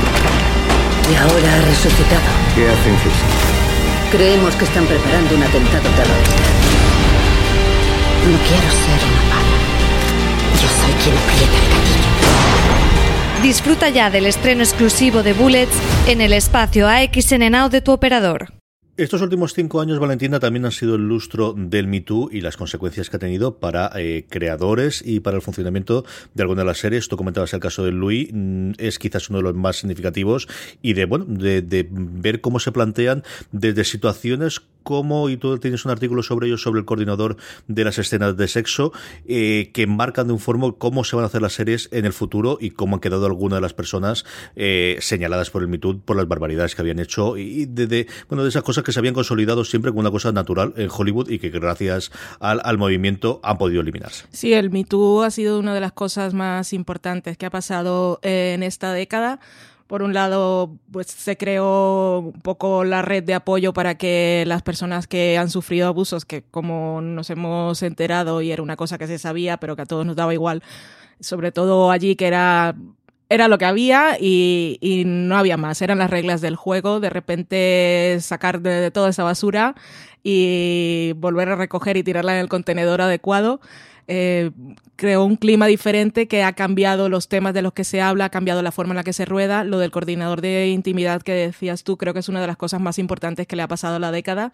Y ahora ha resucitado. ¿Qué hacen Fisi? Creemos que están preparando un atentado terrorista. No quiero ser una pala. Yo soy quien aprieta el gatillo. Disfruta ya del estreno exclusivo de Bullets en el espacio AXN Now de tu operador. Estos últimos cinco años, Valentina, también han sido el lustro del Me Too y las consecuencias que ha tenido para eh, creadores y para el funcionamiento de algunas de las series. Tú comentabas el caso de Louis, mm, es quizás uno de los más significativos y de, bueno, de, de ver cómo se plantean desde situaciones como, y tú tienes un artículo sobre ello, sobre el coordinador de las escenas de sexo, eh, que marcan de un forma cómo se van a hacer las series en el futuro y cómo han quedado algunas de las personas eh, señaladas por el Me Too por las barbaridades que habían hecho y de, bueno, de esas cosas que se habían consolidado siempre como una cosa natural en Hollywood y que gracias al, al movimiento han podido eliminarse. Sí, el Me Too ha sido una de las cosas más importantes que ha pasado en esta década Por un lado, pues se creó un poco la red de apoyo para que las personas que han sufrido abusos, que como nos hemos enterado y era una cosa que se sabía, pero que a todos nos daba igual, sobre todo allí que era era lo que había y, no había más, eran las reglas del juego, de repente sacar de, de, toda esa basura y volver a recoger y tirarla en el contenedor adecuado. Eh, creó un clima diferente que ha cambiado los temas de los que se habla, ha cambiado la forma en la que se rueda. Lo del coordinador de intimidad que decías tú, creo que es una de las cosas más importantes que le ha pasado a la década.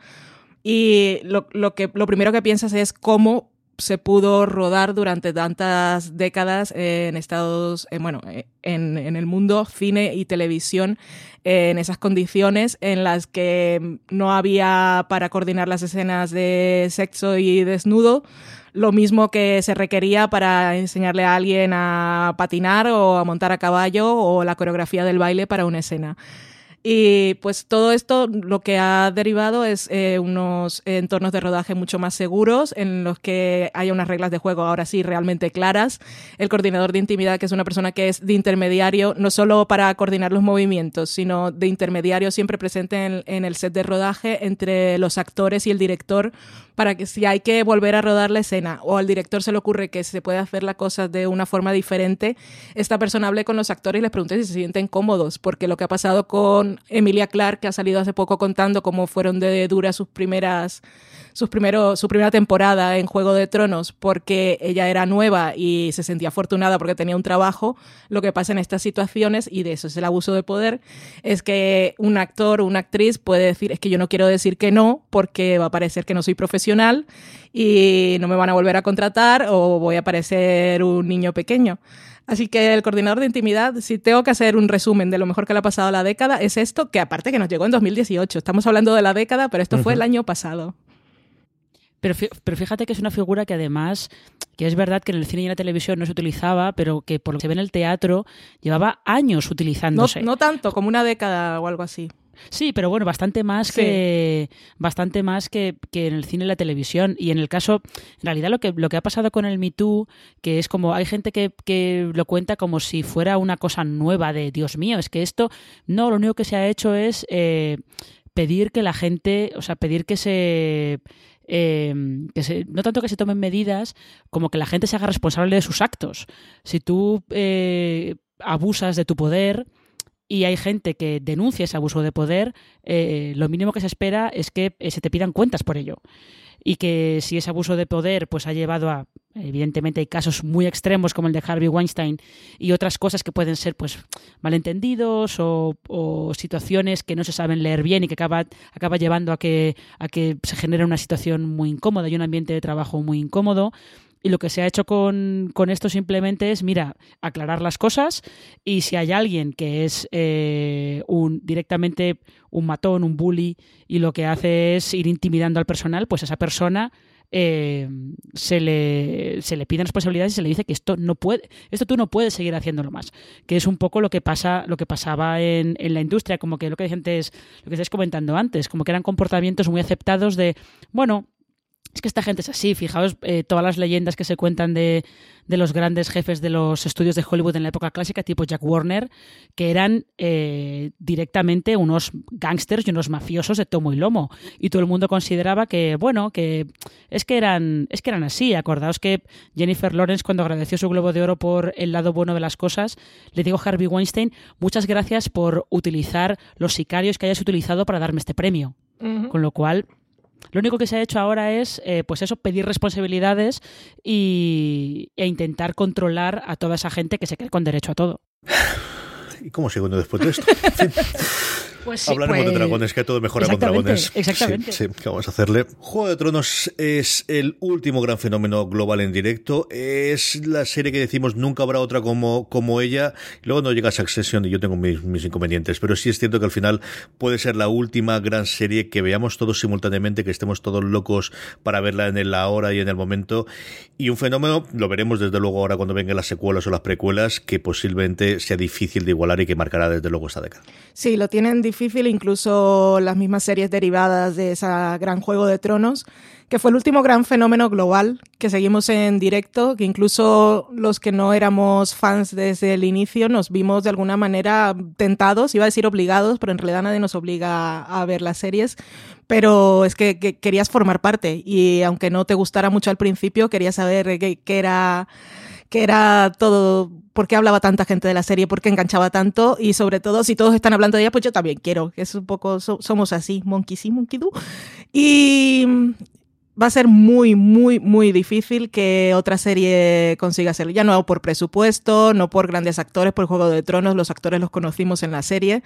Y lo, lo que, lo primero que piensas es cómo se pudo rodar durante tantas décadas en Estados, eh, bueno, en, en, el mundo, cine y televisión, eh, en esas condiciones en las que no había para coordinar las escenas de sexo y desnudo, lo mismo que se requería para enseñarle a alguien a patinar o a montar a caballo o la coreografía del baile para una escena. Y pues todo esto lo que ha derivado es eh, unos entornos de rodaje mucho más seguros, en los que haya unas reglas de juego ahora sí realmente claras. El coordinador de intimidad, que es una persona que es de intermediario, no solo para coordinar los movimientos, sino de intermediario siempre presente en, en el set de rodaje entre los actores y el director, para que si hay que volver a rodar la escena o al director se le ocurre que se puede hacer la cosa de una forma diferente, esta persona hable con los actores y les pregunte si se sienten cómodos, porque lo que ha pasado con Emilia Clark, que ha salido hace poco contando cómo fueron de duras sus primeras sus primero, su primera temporada en Juego de Tronos porque ella era nueva y se sentía afortunada porque tenía un trabajo, lo que pasa en estas situaciones, y de eso es el abuso de poder, es que un actor o una actriz puede decir, es que yo no quiero decir que no porque va a parecer que no soy profesional y no me van a volver a contratar o voy a parecer un niño pequeño. Así que el coordinador de intimidad, si tengo que hacer un resumen de lo mejor que le ha pasado a la década, es esto, que aparte que nos llegó en 2018. Estamos hablando de la década, pero esto uh -huh. fue el año pasado. Pero, pero fíjate que es una figura que además, que es verdad que en el cine y en la televisión no se utilizaba, pero que por lo que se ve en el teatro llevaba años utilizándose. No, no tanto, como una década o algo así. Sí, pero bueno, bastante más sí. que bastante más que, que, en el cine y la televisión. Y en el caso, en realidad lo que, lo que ha pasado con el Me Too, que es como, hay gente que, que lo cuenta como si fuera una cosa nueva de Dios mío, es que esto, no, lo único que se ha hecho es eh, pedir que la gente, o sea, pedir que se eh, que se, no tanto que se tomen medidas como que la gente se haga responsable de sus actos. Si tú eh, abusas de tu poder y hay gente que denuncia ese abuso de poder, eh, lo mínimo que se espera es que se te pidan cuentas por ello. Y que si ese abuso de poder pues ha llevado a evidentemente hay casos muy extremos como el de Harvey Weinstein y otras cosas que pueden ser pues malentendidos o, o situaciones que no se saben leer bien y que acaba, acaba llevando a que, a que se genere una situación muy incómoda y un ambiente de trabajo muy incómodo. Y lo que se ha hecho con, con, esto simplemente es, mira, aclarar las cosas y si hay alguien que es eh, un, directamente un matón, un bully, y lo que hace es ir intimidando al personal, pues esa persona eh, se, le, se le piden responsabilidades y se le dice que esto no puede, esto tú no puedes seguir haciéndolo más. Que es un poco lo que pasa, lo que pasaba en, en la industria, como que lo que antes, lo que estáis comentando antes, como que eran comportamientos muy aceptados de, bueno, es que esta gente es así, fijaos eh, todas las leyendas que se cuentan de, de, los grandes jefes de los estudios de Hollywood en la época clásica, tipo Jack Warner, que eran eh, directamente unos gángsters y unos mafiosos de tomo y lomo. Y todo el mundo consideraba que, bueno, que es que eran, es que eran así. Acordaos que Jennifer Lawrence, cuando agradeció su Globo de Oro por el lado bueno de las cosas, le dijo a Harvey Weinstein, muchas gracias por utilizar los sicarios que hayas utilizado para darme este premio. Uh -huh. Con lo cual, lo único que se ha hecho ahora es, eh, pues eso, pedir responsabilidades y, e intentar controlar a toda esa gente que se cree con derecho a todo. ¿Y cómo sigo después de esto? Pues sí, Hablaremos pues... de dragones, que todo mejora con dragones. Exactamente. Sí, sí, ¿qué vamos a hacerle? Juego de Tronos es el último gran fenómeno global en directo. Es la serie que decimos nunca habrá otra como, como ella. Luego no llega Succession y yo tengo mis, mis inconvenientes. Pero sí es cierto que al final puede ser la última gran serie que veamos todos simultáneamente, que estemos todos locos para verla en la hora y en el momento. Y un fenómeno, lo veremos desde luego ahora cuando vengan las secuelas o las precuelas, que posiblemente sea difícil de igualar y que marcará desde luego esta década. Sí, lo tienen difícil, incluso las mismas series derivadas de esa gran Juego de Tronos, que fue el último gran fenómeno global que seguimos en directo, que incluso los que no éramos fans desde el inicio nos vimos de alguna manera tentados, iba a decir obligados, pero en realidad nadie nos obliga a ver las series, pero es que, que querías formar parte y aunque no te gustara mucho al principio, querías saber qué era que era todo, por qué hablaba tanta gente de la serie, por qué enganchaba tanto y sobre todo si todos están hablando de ella, pues yo también quiero, es un poco, so- somos así, monkey sí, monkey do. Y va a ser muy, muy, muy difícil que otra serie consiga hacerlo. Ya no por presupuesto, no por grandes actores, por Juego de Tronos, los actores los conocimos en la serie.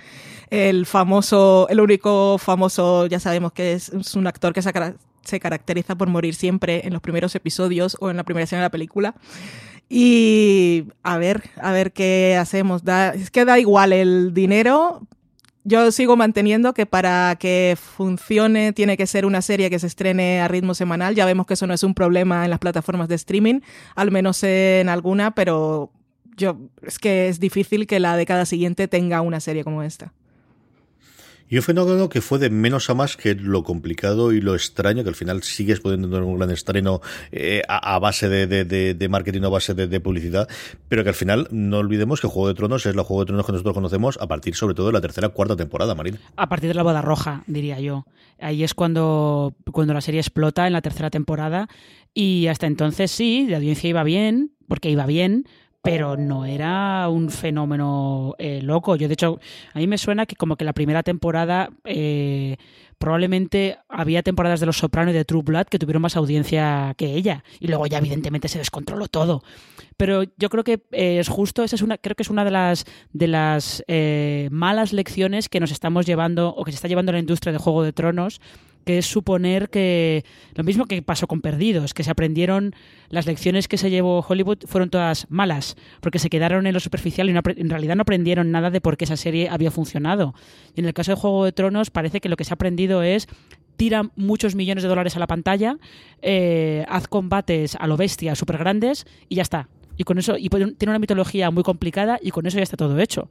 El famoso, el único famoso, ya sabemos que es, un actor que se, se caracteriza por morir siempre en los primeros episodios o en la primera escena de la película. Y a ver, a ver qué hacemos. Da, es que da igual el dinero. Yo sigo manteniendo que para que funcione tiene que ser una serie que se estrene a ritmo semanal. Ya vemos que eso no es un problema en las plataformas de streaming, al menos en alguna, pero yo es que es difícil que la década siguiente tenga una serie como esta. Y un fenómeno que fue de menos a más que lo complicado y lo extraño, que al final sigues pudiendo tener un gran estreno eh, a, base de, de, de, marketing, a base de, publicidad, pero que al final no olvidemos que Juego de Tronos es la Juego de Tronos que nosotros conocemos a partir sobre todo de la tercera cuarta temporada, Marín. A partir de la boda roja, diría yo. Ahí es cuando, cuando la serie explota en la tercera temporada y hasta entonces sí, la audiencia iba bien, porque iba bien, pero no era un fenómeno eh, loco. Yo, de hecho, a mí me suena que como que la primera temporada eh, probablemente había temporadas de Los Soprano y de True Blood que tuvieron más audiencia que ella. Y luego ya evidentemente se descontroló todo. Pero yo creo que eh, es justo, esa es una, creo que es una de las de las malas lecciones que nos estamos llevando o que se está llevando la industria de Juego de Tronos que es suponer que lo mismo que pasó con Perdidos, que se aprendieron las lecciones que se llevó Hollywood fueron todas malas, porque se quedaron en lo superficial y no, en realidad no aprendieron nada de por qué esa serie había funcionado. Y en el caso de Juego de Tronos parece que lo que se ha aprendido es tira muchos millones de dólares a la pantalla, eh, haz combates a lo bestia súper grandes y ya está. Y con eso, y tiene una mitología muy complicada y con eso ya está todo hecho.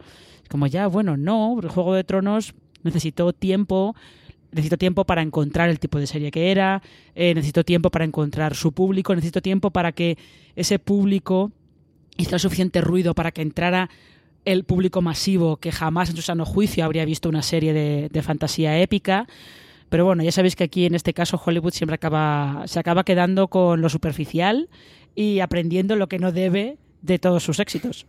Como ya, bueno, no, el Juego de Tronos necesitó tiempo, necesito tiempo para encontrar el tipo de serie que era, eh, necesito tiempo para encontrar su público, necesito tiempo para que ese público hiciera suficiente ruido para que entrara el público masivo que jamás en su sano juicio habría visto una serie de, de fantasía épica. Pero bueno, ya sabéis que aquí en este caso Hollywood siempre acaba, se acaba quedando con lo superficial y aprendiendo lo que no debe de todos sus éxitos.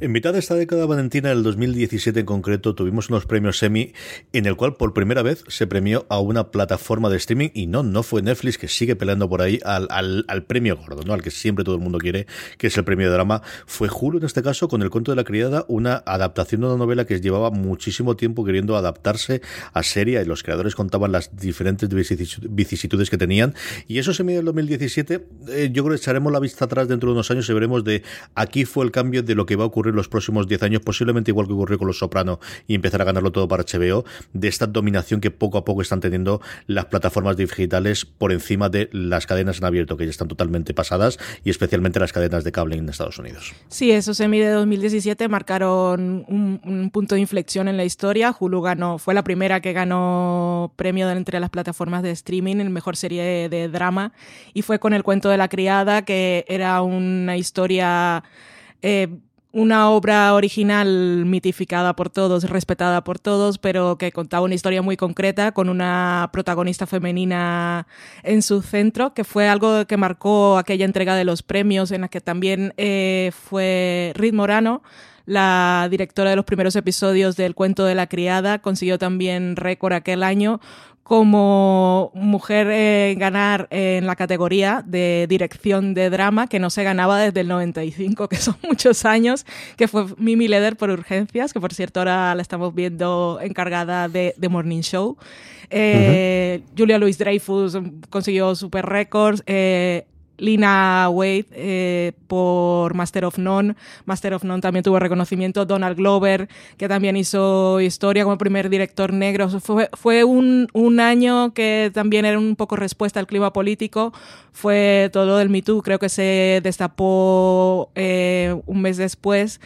En mitad de esta década valentina del 2017 en concreto tuvimos unos premios Emmy en el cual por primera vez se premió a una plataforma de streaming y no, no fue Netflix que sigue peleando por ahí al, al, premio gordo, ¿no? al que siempre todo el mundo quiere, que es el premio de drama. Fue Hulu en este caso con El cuento de la criada, una adaptación de una novela que llevaba muchísimo tiempo queriendo adaptarse a serie y los creadores contaban las diferentes vicisitudes que tenían y eso se mide el 2017. Eh, yo creo que echaremos la vista atrás dentro de unos años y veremos de aquí fue el cambio de lo que va a ocurrir los próximos 10 años, posiblemente igual que ocurrió con Los Soprano y empezar a ganarlo todo para HBO, de esta dominación que poco a poco están teniendo las plataformas digitales por encima de las cadenas en abierto, que ya están totalmente pasadas, y especialmente las cadenas de cable en Estados Unidos. Sí, esos Emmy de 2017 marcaron un, un, punto de inflexión en la historia. Hulu ganó, fue la primera que ganó premio de entre las plataformas de streaming en mejor serie de drama, y fue con El cuento de la criada, que era una historia... Eh, una obra original mitificada por todos, respetada por todos, pero que contaba una historia muy concreta con una protagonista femenina en su centro, que fue algo que marcó aquella entrega de los premios en la que también eh, fue Rit Morano, la directora de los primeros episodios del Cuento de la Criada, consiguió también récord aquel año como mujer eh, ganar en la categoría de dirección de drama, que no se ganaba desde el 95, que son muchos años, que fue Mimi Leder por urgencias, que por cierto ahora la estamos viendo encargada de, de Morning Show. Eh, uh -huh. Julia Louis Dreyfus consiguió super récords. Lina Wade eh, por Master of None. Master of None también tuvo reconocimiento. Donald Glover, que también hizo historia como primer director negro. Fue, fue un, un, año que también era un poco respuesta al clima político. Fue todo del Me Too, creo que se destapó eh, un mes después.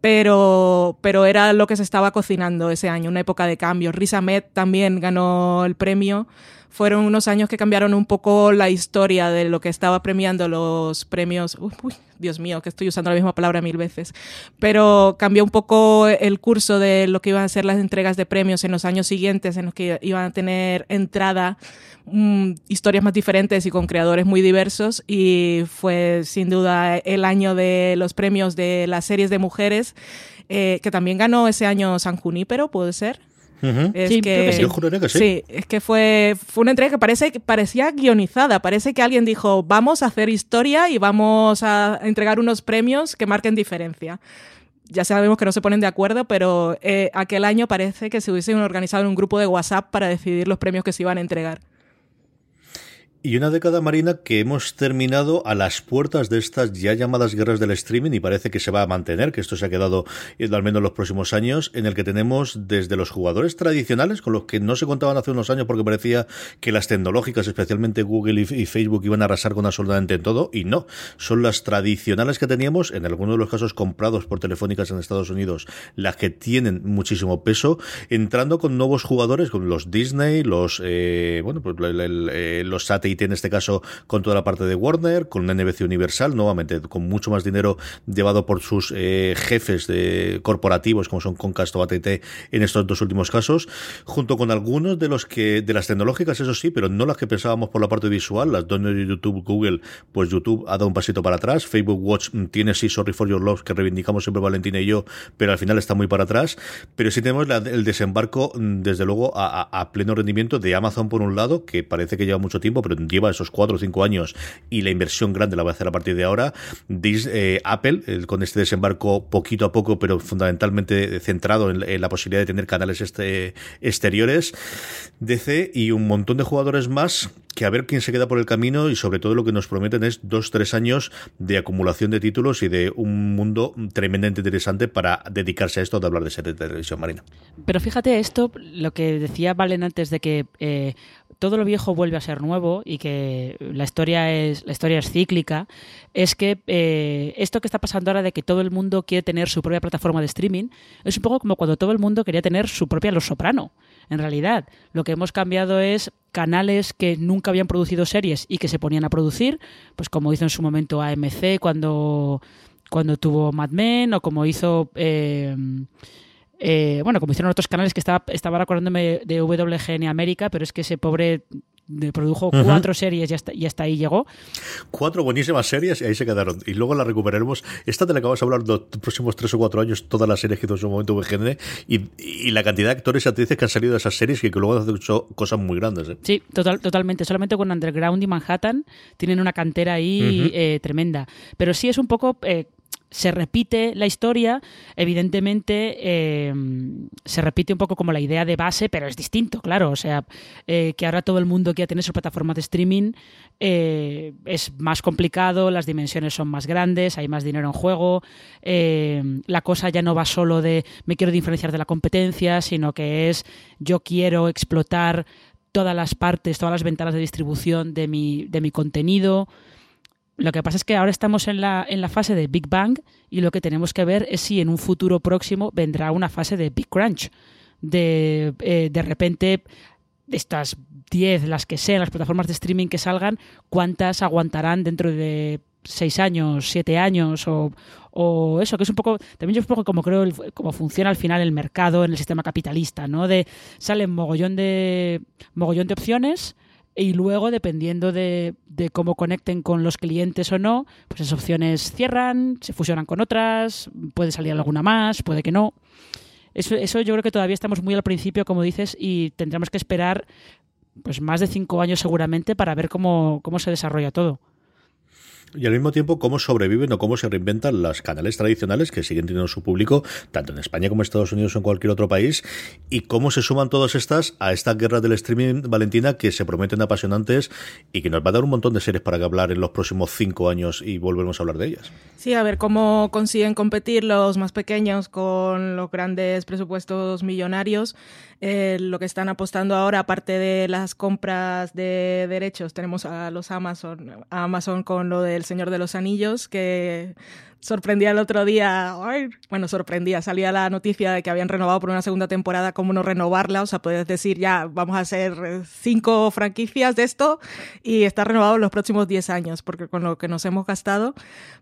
pero, pero era lo que se estaba cocinando ese año, una época de cambio. Riz Ahmed también ganó el premio. Fueron unos años que cambiaron un poco la historia de lo que estaba premiando los premios. Uy, Dios mío, que estoy usando la misma palabra mil veces. Pero cambió un poco el curso de lo que iban a ser las entregas de premios en los años siguientes, en los que iban a tener entrada mm, historias más diferentes y con creadores muy diversos. Y fue sin duda el año de los premios de las series de mujeres, eh, que también ganó ese año San Junípero, puede ser. Es Sí, que sí. Yo juraría que sí. es que fue, fue una entrega que parece, que parecía guionizada. Parece que alguien dijo, vamos a hacer historia y vamos a entregar unos premios que marquen diferencia. Ya sabemos que no se ponen de acuerdo, pero eh, aquel año parece que se hubiesen organizado en un grupo de WhatsApp para decidir los premios que se iban a entregar. Y una década marina que hemos terminado a las puertas de estas ya llamadas guerras del streaming y parece que se va a mantener, que esto se ha quedado al menos los próximos años, en el que tenemos desde los jugadores tradicionales, con los que no se contaban hace unos años porque parecía que las tecnológicas, especialmente Google y, Facebook, iban a arrasar con absolutamente todo, y no, son las tradicionales que teníamos, en algunos de los casos comprados por telefónicas en Estados Unidos, las que tienen muchísimo peso, entrando con nuevos jugadores, con los Disney, los, eh, bueno, pues eh, los Satellite en este caso con toda la parte de Warner, con NBC Universal, nuevamente con mucho más dinero llevado por sus eh, jefes de corporativos como son Comcast o AT&T en estos dos últimos casos, junto con algunos de los que de las tecnológicas eso sí, pero no las que pensábamos por la parte visual, las dos de YouTube, Google, pues YouTube ha dado un pasito para atrás, Facebook Watch mm, tiene sí Sorry for Your Love que reivindicamos siempre Valentina y yo, pero al final está muy para atrás, pero sí tenemos el desembarco mm, desde luego a- a pleno rendimiento de Amazon por un lado, que parece que lleva mucho tiempo, pero lleva esos cuatro o cinco años y la inversión grande la va a hacer a partir de ahora. Dis- eh, Apple, con este desembarco poquito a poco, pero fundamentalmente centrado en, en la posibilidad de tener canales este, exteriores. DC y un montón de jugadores más que a ver quién se queda por el camino y sobre todo lo que nos prometen es dos, tres años de acumulación de títulos y de un mundo tremendamente interesante para dedicarse a esto de hablar de series de televisión marina. Pero fíjate esto, lo que decía Valen antes de que eh, todo lo viejo vuelve a ser nuevo y que la historia es, la historia es cíclica, es que eh, esto que está pasando ahora de que todo el mundo quiere tener su propia plataforma de streaming, es un poco como cuando todo el mundo quería tener su propia Los Soprano. En realidad, lo que hemos cambiado es canales que nunca habían producido series y que se ponían a producir, pues como hizo en su momento AMC cuando, cuando tuvo Mad Men o como hizo... eh, eh, bueno, como hicieron otros canales que estaba, estaba acordándome de WGN América, pero es que ese pobre produjo cuatro series y hasta, y hasta ahí llegó. Cuatro buenísimas series y ahí se quedaron. Y luego la recuperaremos. Esta de la que vamos a hablar los próximos tres o cuatro años, todas las series que hizo en su momento VGN y, y la cantidad de actores y actrices que han salido de esas series y que luego han hecho cosas muy grandes. ¿eh? Sí, total, totalmente. Solamente con Underground y Manhattan tienen una cantera ahí eh, tremenda. Pero sí es un poco. eh, se repite la historia, evidentemente eh, se repite un poco como la idea de base, pero es distinto, claro. O sea, eh, que ahora todo el mundo quiera tener su plataforma de streaming eh, es más complicado, las dimensiones son más grandes, hay más dinero en juego, la cosa ya no va solo de me quiero diferenciar de la competencia, sino que es yo quiero explotar todas las partes, todas las ventanas de distribución de mi, de mi contenido. Lo que pasa es que ahora estamos en la, en la fase de Big Bang y lo que tenemos que ver es si en un futuro próximo vendrá una fase de Big Crunch. De, eh, de repente, estas 10, las que sean, las plataformas de streaming que salgan, ¿cuántas aguantarán dentro de 6 años, 7 años o, o eso, que es un poco, también yo un poco como creo, el- cómo funciona al final el mercado en el sistema capitalista, ¿no? De salen mogollón de, mogollón de opciones y luego, dependiendo de, de cómo conecten con los clientes o no, pues esas opciones cierran, se fusionan con otras, puede salir alguna más, puede que no. Eso, eso yo creo que todavía estamos muy al principio, como dices, y tendremos que esperar pues más de cinco años seguramente para ver cómo, cómo se desarrolla todo. Y al mismo tiempo, cómo sobreviven o cómo se reinventan los canales tradicionales que siguen teniendo su público, tanto en España como en Estados Unidos o en cualquier otro país, y cómo se suman todas estas a esta guerra del streaming, Valentina, que se prometen apasionantes y que nos va a dar un montón de series para que hablar en los próximos cinco años y volveremos a hablar de ellas. Sí, a ver cómo consiguen competir los más pequeños con los grandes presupuestos millonarios. Eh, lo que están apostando ahora, aparte de las compras de derechos, tenemos a los Amazon, a Amazon con lo del Señor de los Anillos, que sorprendía el otro día, bueno, sorprendía, salía la noticia de que habían renovado por una segunda temporada, cómo no renovarla, o sea, puedes decir ya, vamos a hacer eh, cinco franquicias de esto y está renovado en los próximos 10 años, porque con lo que nos hemos gastado.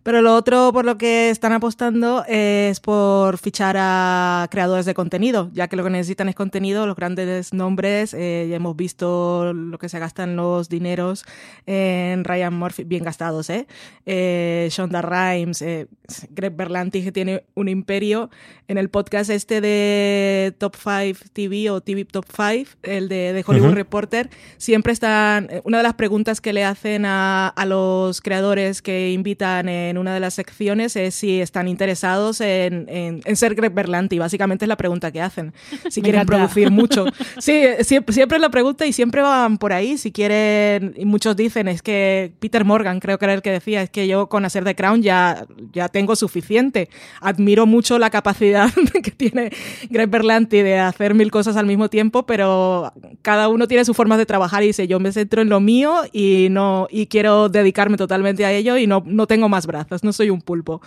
Pero lo otro por lo que están apostando es por fichar a creadores de contenido, ya que lo que necesitan es contenido, los grandes nombres, eh, ya hemos visto lo que se gastan los dineros en Ryan Murphy, bien gastados, ¿eh? eh Shonda Rhimes, eh, Greg Berlanti, que tiene un imperio. En el podcast este de Top 5 TV o TV Top 5, el de, Hollywood Reporter, siempre están. Una de las preguntas que le hacen a, los creadores que invitan en una de las secciones es si están interesados en, ser Greg Berlanti. Básicamente es la pregunta que hacen. Si quieren producir mucho. Sí, siempre, siempre es la pregunta y siempre van por ahí. Si quieren, y muchos dicen, es que Peter Morgan, creo que era el que decía, es que yo con hacer The Crown ya, ya tengo suficiente. Admiro mucho la capacidad que tiene Greg Berlanti de hacer mil cosas al mismo tiempo, pero cada uno tiene su forma de trabajar y dice, yo me centro en lo mío y no y quiero dedicarme totalmente a ello y no, no tengo más brazos, no soy un pulpo.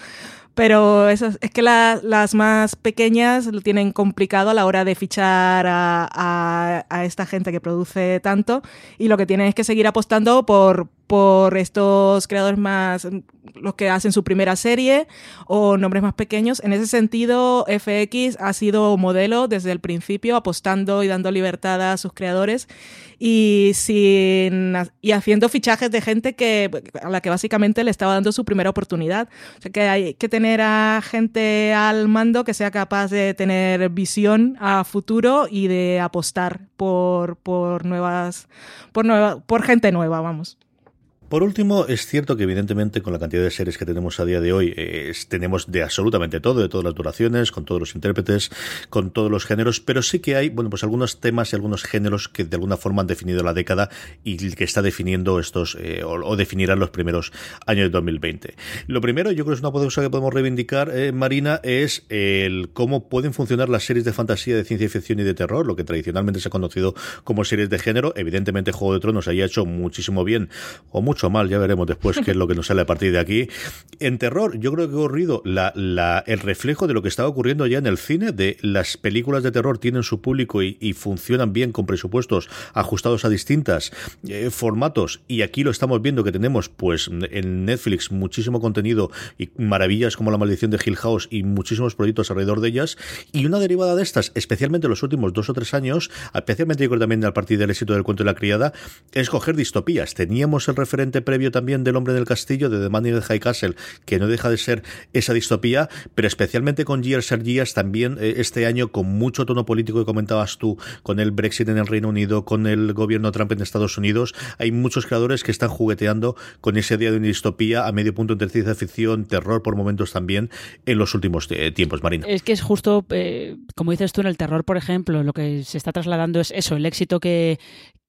Pero es que las más pequeñas lo tienen complicado a la hora de fichar a, a esta gente que produce tanto y lo que tienen es que seguir apostando por, por estos creadores más, los que hacen su primera serie o nombres más pequeños. En ese sentido, FX ha sido modelo desde el principio, apostando y dando libertad a sus creadores y, sin, y haciendo fichajes de gente que, a la que básicamente le estaba dando su primera oportunidad. O sea que hay que tener a gente al mando que sea capaz de tener visión a futuro y de apostar por, por nuevas, por, nueva, por gente nueva, vamos. Por último, es cierto que evidentemente con la cantidad de series que tenemos a día de hoy, tenemos de absolutamente todo, de todas las duraciones, con todos los intérpretes, con todos los géneros, pero sí que hay, bueno, pues algunos temas y algunos géneros que de alguna forma han definido la década y que está definiendo estos, eh, o, definirán los primeros años de 2020. Lo primero, yo creo que es una cosa que podemos reivindicar, eh, Marina, es el cómo pueden funcionar las series de fantasía, de ciencia ficción y de terror, lo que tradicionalmente se ha conocido como series de género. Evidentemente, Juego de Tronos haya hecho muchísimo bien, o mucho mal, ya veremos después qué es lo que nos sale a partir de aquí. En terror, yo creo que ha ocurrido la, el reflejo de lo que estaba ocurriendo ya en el cine, de las películas de terror tienen su público y, funcionan bien con presupuestos ajustados a distintas eh, formatos, y aquí lo estamos viendo que tenemos pues en Netflix muchísimo contenido y maravillas como La maldición de Hill House y muchísimos proyectos alrededor de ellas, y una derivada de estas, especialmente en los últimos dos o tres años, especialmente yo creo también a partir del éxito del cuento de la criada, es coger distopías. Teníamos el referente previo también del Hombre del Castillo, de The Man in the High Castle, que no deja de ser esa distopía, pero especialmente con Years and también eh, este año con mucho tono político que comentabas tú, con el Brexit en el Reino Unido, con el gobierno Trump en Estados Unidos, hay muchos creadores que están jugueteando con ese día de una distopía a medio punto entre ciencia ficción, terror por momentos también en los últimos eh, tiempos, Marina. Es que es justo, eh, como dices tú, en el terror, por ejemplo, lo que se está trasladando es eso, el éxito que,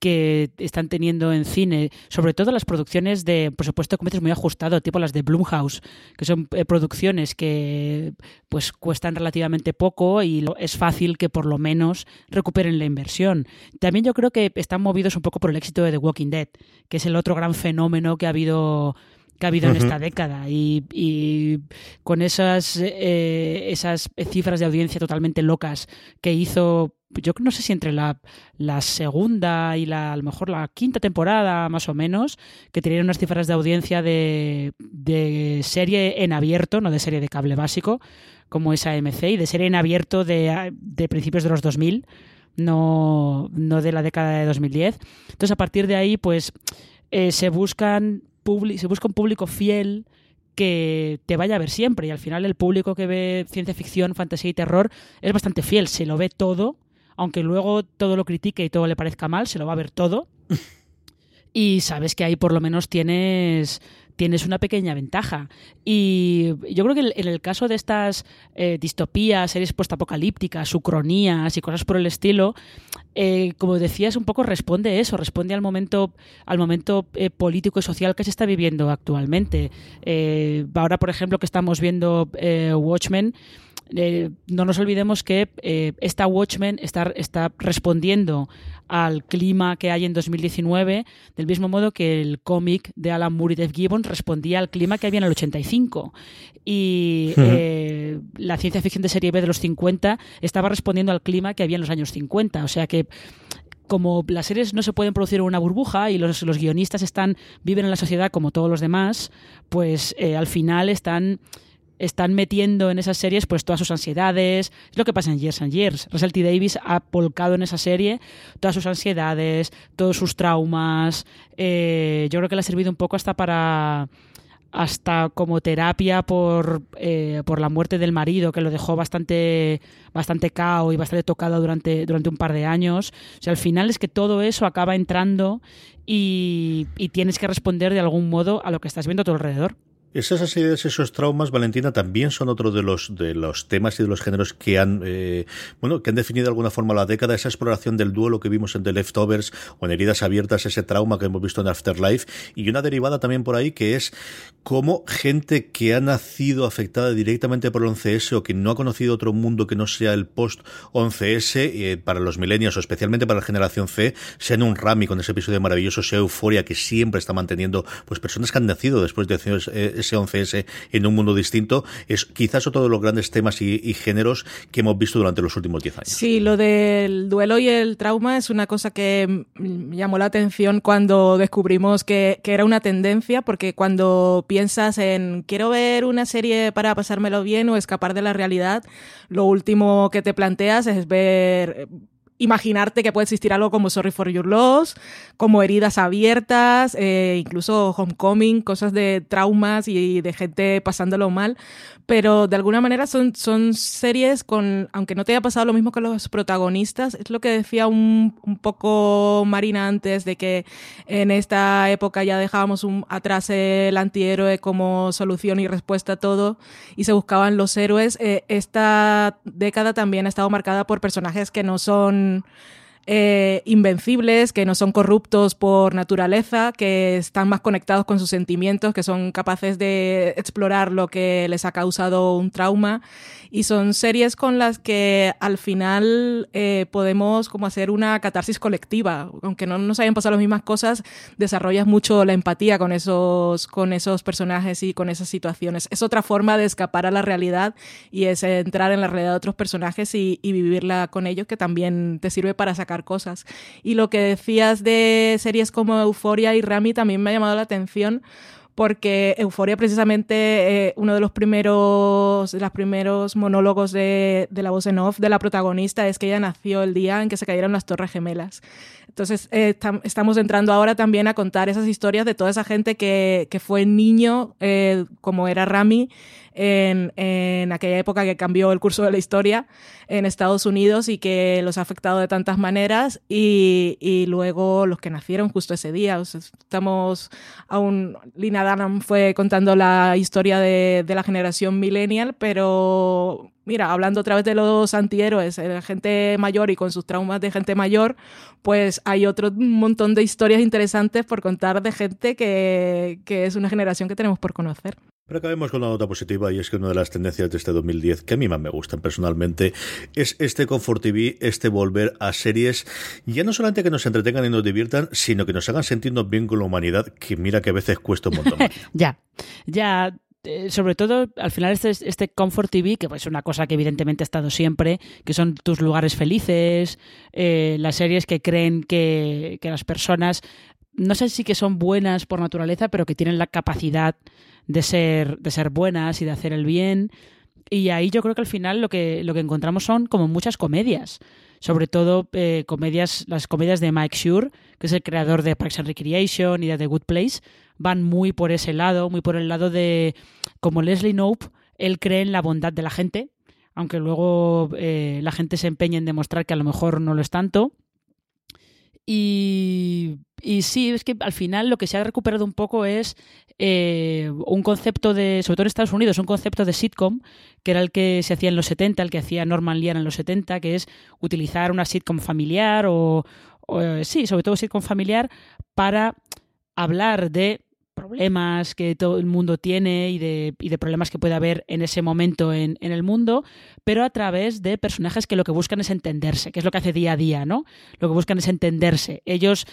que están teniendo en cine, sobre todo las producciones de por supuesto comercio muy ajustado, tipo las de Blumhouse, que son eh, producciones que pues cuestan relativamente poco y es fácil que por lo menos recuperen la inversión. También yo creo que están movidos un poco por el éxito de The Walking Dead, que es el otro gran fenómeno que ha habido que ha habido en esta década y, con esas eh, esas cifras de audiencia totalmente locas que hizo yo no sé si entre la, segunda y la, a lo mejor la quinta temporada más o menos, que tenían unas cifras de audiencia de, de serie en abierto, no de serie de cable básico, como esa AMC, y de serie en abierto de, de principios de los 2000, no, no de la década de 2010. Entonces, a partir de ahí, pues eh, se, buscan se busca un público fiel que te vaya a ver siempre. Y al final el público que ve ciencia ficción, fantasía y terror es bastante fiel, se lo ve todo aunque luego todo lo critique y todo le parezca mal, se lo va a ver todo. y sabes que ahí por lo menos tienes tienes una pequeña ventaja. Y yo creo que en el caso de estas eh, distopías, series postapocalípticas, ucronías y cosas por el estilo, eh, como decías, un poco responde eso, responde al momento, al momento eh, político y social que se está viviendo actualmente. ahora, por ejemplo, que estamos viendo Watchmen, eh, no nos olvidemos que eh, esta Watchmen está, está respondiendo al clima que hay en 2019, del mismo modo que el cómic de Alan Moore y Dave Gibbons respondía al clima que había en el 85. Y eh, la ciencia ficción de serie B de los 50 estaba respondiendo al clima que había en los años 50. O sea que como las series no se pueden producir en una burbuja y los, los guionistas están viven en la sociedad como todos los demás, pues eh, al final están están metiendo en esas series pues todas sus ansiedades, es lo que pasa en Years and Years. Russell. Davis ha volcado en esa serie todas sus ansiedades, todos sus traumas. Eh, yo creo que le ha servido un poco hasta para hasta como terapia por, eh, por la muerte del marido, que lo dejó bastante, bastante cao y bastante tocado durante, durante un par de años. O sea, al final es que todo eso acaba entrando y tienes que responder de algún modo a lo que estás viendo a tu alrededor. Esas ansiedades, esos traumas, Valentina, también son otro de los de los temas y de los géneros que han eh, bueno que han definido de alguna forma la década. Esa exploración del duelo que vimos en The Leftovers o en Heridas Abiertas, ese trauma que hemos visto en Afterlife y una derivada también por ahí que es cómo gente que ha nacido afectada directamente por el 11S o que no ha conocido otro mundo que no sea el post 11S eh, para los millennials o especialmente para la generación C, sea en un Rami con ese episodio maravilloso, sea Euforia que siempre está manteniendo pues personas que han nacido después de eh, ese 11S en un mundo distinto, es quizás otro de los grandes temas y, y géneros que hemos visto durante los últimos 10 años. Sí, lo del duelo y el trauma es una cosa que me llamó la atención cuando descubrimos que, que era una tendencia, porque cuando piensas en quiero ver una serie para pasármelo bien o escapar de la realidad, lo último que te planteas es ver imaginarte que puede existir algo como Sorry for Your Loss, como heridas abiertas, eh, incluso Homecoming, cosas de traumas y de gente pasándolo mal, pero de alguna manera son, son series con, aunque no te haya pasado lo mismo que los protagonistas, es lo que decía un, un poco Marina antes, de que en esta época ya dejábamos un, atrás el antihéroe como solución y respuesta a todo y se buscaban los héroes. Eh, esta década también ha estado marcada por personajes que no son Menschen eh, invencibles, que no son corruptos por naturaleza, que están más conectados con sus sentimientos, que son capaces de explorar lo que les ha causado un trauma. Y son series con las que al final eh, podemos como hacer una catarsis colectiva. Aunque no nos hayan pasado las mismas cosas, desarrollas mucho la empatía con esos, con esos personajes y con esas situaciones. Es otra forma de escapar a la realidad y es entrar en la realidad de otros personajes y, y vivirla con ellos, que también te sirve para sacar cosas. Y lo que decías de series como Euforia y Rami también me ha llamado la atención porque Euforia precisamente eh, uno de los primeros de los primeros monólogos de, de, la voz en off de la protagonista es que ella nació el día en que se cayeron las torres gemelas entonces eh, tam, estamos entrando ahora también a contar esas historias de toda esa gente que, que fue niño eh, como era Rami en, en, aquella época que cambió el curso de la historia en Estados Unidos y que los ha afectado de tantas maneras y, y luego los que nacieron justo ese día. O sea, estamos aún, Lina Dunham fue contando la historia de, de la generación millennial, pero mira, hablando otra vez de los antihéroes, de gente mayor y con sus traumas de gente mayor, pues hay otro montón de historias interesantes por contar de gente que, que es una generación que tenemos por conocer. Pero acabemos con una nota positiva y es que una de las tendencias de este 2010 que a mí más me gustan personalmente es este Comfort TV, este volver a series, ya no solamente que nos entretengan y nos diviertan, sino que nos hagan sentirnos bien con la humanidad, que mira que a veces cuesta un montón. ya, ya eh, sobre todo al final este, este Comfort TV, que es una cosa que evidentemente ha estado siempre, que son tus lugares felices, eh, las series que creen que, las personas, no sé si que son buenas por naturaleza, pero que tienen la capacidad de ser, de ser buenas y de hacer el bien. Y ahí yo creo que al final lo que, lo que encontramos son como muchas comedias. Sobre todo eh, comedias, las comedias de Mike Shure, que es el creador de Parks and Recreation y de The Good Place, van muy por ese lado, muy por el lado de, como Leslie Knope, él cree en la bondad de la gente, aunque luego eh, la gente se empeñe en demostrar que a lo mejor no lo es tanto. Y, y, sí, es que al final lo que se ha recuperado un poco es eh, un concepto de, sobre todo en Estados Unidos, un concepto de sitcom, que era el que se hacía en los 70, el que hacía Norman Lear en los 70, que es utilizar una sitcom familiar o, o sí, sobre todo sitcom familiar, para hablar de problemas que todo el mundo tiene y de, y de problemas que puede haber en ese momento en, el mundo, pero a través de personajes que lo que buscan es entenderse, que es lo que hace día a día, ¿no? Lo que buscan es entenderse. Ellos,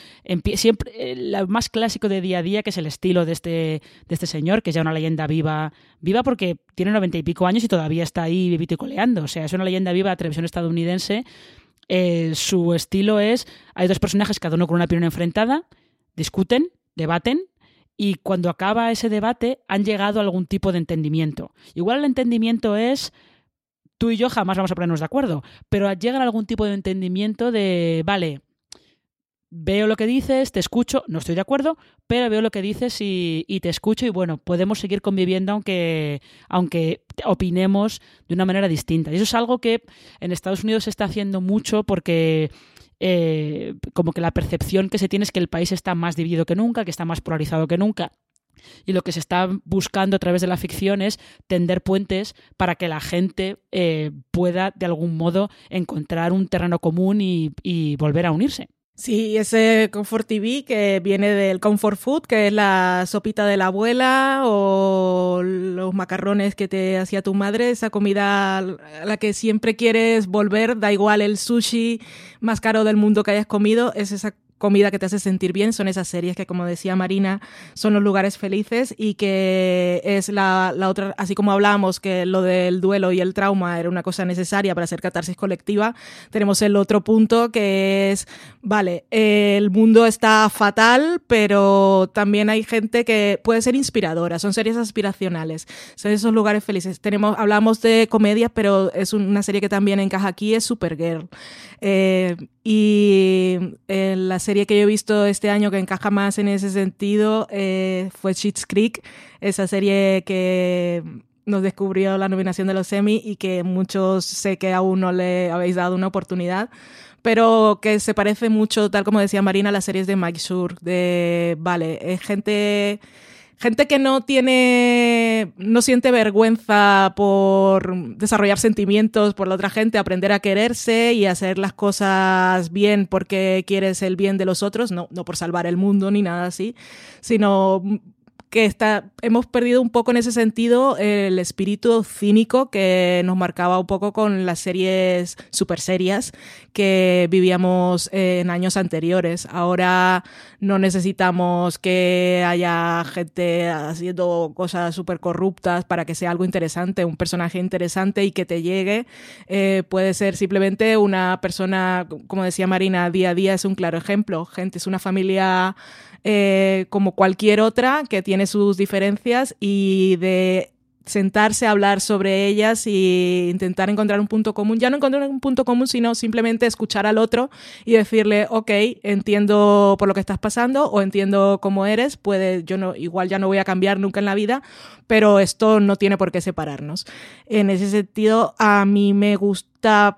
siempre, eh, lo más clásico de día a día, que es el estilo de este, de este señor, que es ya una leyenda viva, viva porque tiene noventa y pico años y todavía está ahí vivito y coleando. O sea, es una leyenda viva de televisión estadounidense. Eh, su estilo es, hay dos personajes, cada uno con una opinión enfrentada, discuten, debaten, y cuando acaba ese debate han llegado a algún tipo de entendimiento. Igual el entendimiento es tú y yo jamás vamos a ponernos de acuerdo, pero llegan a algún tipo de entendimiento de, vale, veo lo que dices, te escucho, no estoy de acuerdo, pero veo lo que dices y, y, te escucho y bueno, podemos seguir conviviendo aunque, aunque opinemos de una manera distinta. Y eso es algo que en Estados Unidos se está haciendo mucho porque eh, como que la percepción que se tiene es que el país está más dividido que nunca, que está más polarizado que nunca. Y lo que se está buscando a través de la ficción es tender puentes para que la gente eh, pueda de algún modo encontrar un terreno común y, y volver a unirse. Sí, ese Comfort TV que viene del Comfort Food, que es la sopita de la abuela o los macarrones que te hacía tu madre, esa comida a la que siempre quieres volver, da igual el sushi más caro del mundo que hayas comido, es esa comida que te hace sentir bien, son esas series que, como decía Marina, son los lugares felices y que es la, la, otra, así como hablábamos que lo del duelo y el trauma era una cosa necesaria para hacer catarsis colectiva, tenemos el otro punto que es, vale, el mundo está fatal, pero también hay gente que puede ser inspiradora, son series aspiracionales, son esos lugares felices. Tenemos, hablamos de comedias, pero es una serie que también encaja aquí, es Supergirl. Eh, y eh, la serie que yo he visto este año que encaja más en ese sentido eh, fue Schitt's Creek, esa serie que nos descubrió la nominación de los Emmy y que muchos sé que aún no le habéis dado una oportunidad, pero que se parece mucho, tal como decía Marina, a las series de Mike Schur, de, vale, es gente gente que no tiene, no siente vergüenza por desarrollar sentimientos por la otra gente, aprender a quererse y hacer las cosas bien porque quieres el bien de los otros, no, no por salvar el mundo ni nada así, sino que está, hemos perdido un poco en ese sentido el espíritu cínico que nos marcaba un poco con las series super serias que vivíamos en años anteriores. Ahora no necesitamos que haya gente haciendo cosas súper corruptas para que sea algo interesante, un personaje interesante y que te llegue. Eh, puede ser simplemente una persona, como decía Marina, día a día es un claro ejemplo. Gente, es una familia eh, como cualquier otra que tiene sus diferencias y de sentarse a hablar sobre ellas e intentar encontrar un punto común. Ya no encontrar un punto común, sino simplemente escuchar al otro y decirle, ok, entiendo por lo que estás pasando o entiendo cómo eres, puede, yo no, igual ya no voy a cambiar nunca en la vida, pero esto no tiene por qué separarnos. En ese sentido, a mí me gusta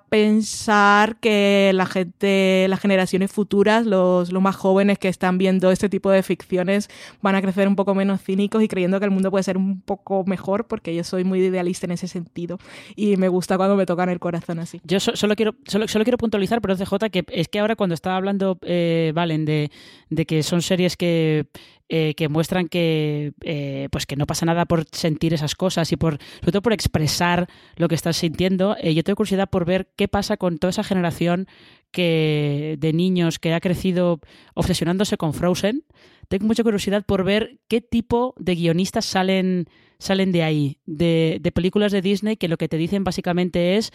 pensar que la gente, las generaciones futuras, los, los más jóvenes que están viendo este tipo de ficciones, van a crecer un poco menos cínicos y creyendo que el mundo puede ser un poco mejor, porque yo soy muy idealista en ese sentido y me gusta cuando me tocan el corazón así. Yo so, solo quiero solo, solo, quiero puntualizar, pero CJ, que es que ahora cuando estaba hablando, eh, Valen, de, de que son series que eh, que muestran que, eh, pues que no pasa nada por sentir esas cosas y por, sobre todo por expresar lo que estás sintiendo. Eh, yo tengo curiosidad por ver qué pasa con toda esa generación que, de niños que ha crecido obsesionándose con Frozen. Tengo mucha curiosidad por ver qué tipo de guionistas salen, salen de ahí, de, de películas de Disney que lo que te dicen básicamente es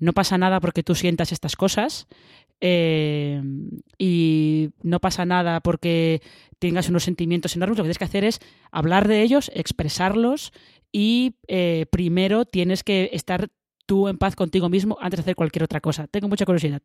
no pasa nada porque tú sientas estas cosas. Eh, y no pasa nada porque tengas unos sentimientos enormes, lo que tienes que hacer es hablar de ellos, expresarlos y eh, primero tienes que estar tú en paz contigo mismo antes de hacer cualquier otra cosa. Tengo mucha curiosidad.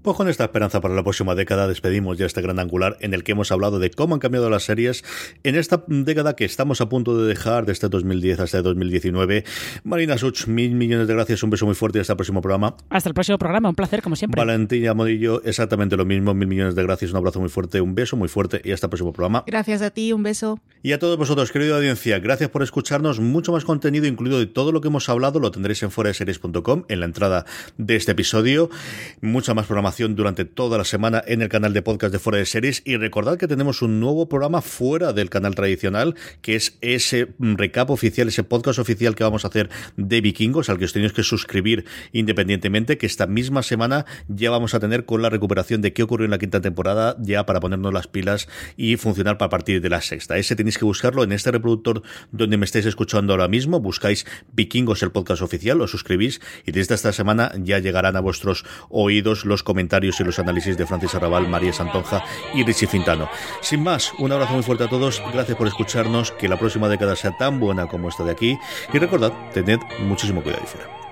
Pues con esta esperanza para la próxima década despedimos ya este gran angular en el que hemos hablado de cómo han cambiado las series en esta década que estamos a punto de dejar de este 2010 hasta el 2019. Marina Such, mil millones de gracias, un beso muy fuerte y hasta el próximo programa. Hasta el próximo programa, un placer como siempre. Valentina Modillo, exactamente lo mismo, mil millones de gracias, un abrazo muy fuerte, un beso muy fuerte y hasta el próximo programa. Gracias a ti, un beso. Y a todos vosotros, querida audiencia, gracias por escucharnos. Mucho más contenido, incluido de todo lo que hemos hablado, lo tendréis en fuera en la entrada de este episodio. Mucha más programación durante toda la semana en el canal de podcast de Fuera de Series y recordad que tenemos un nuevo programa fuera del canal tradicional que es ese recap oficial, ese podcast oficial que vamos a hacer de vikingos al que os tenéis que suscribir independientemente que esta misma semana ya vamos a tener con la recuperación de qué ocurrió en la quinta temporada ya para ponernos las pilas y funcionar para partir de la sexta. Ese tenéis que buscarlo en este reproductor donde me estáis escuchando ahora mismo, buscáis vikingos el podcast oficial, os suscribís y desde esta semana ya llegarán a vuestros oídos los comentarios y los análisis de Francis Arrabal, María Santonja y Richie Fintano. Sin más, un abrazo muy fuerte a todos, gracias por escucharnos, que la próxima década sea tan buena como esta de aquí y recordad, tened muchísimo cuidado y fuera.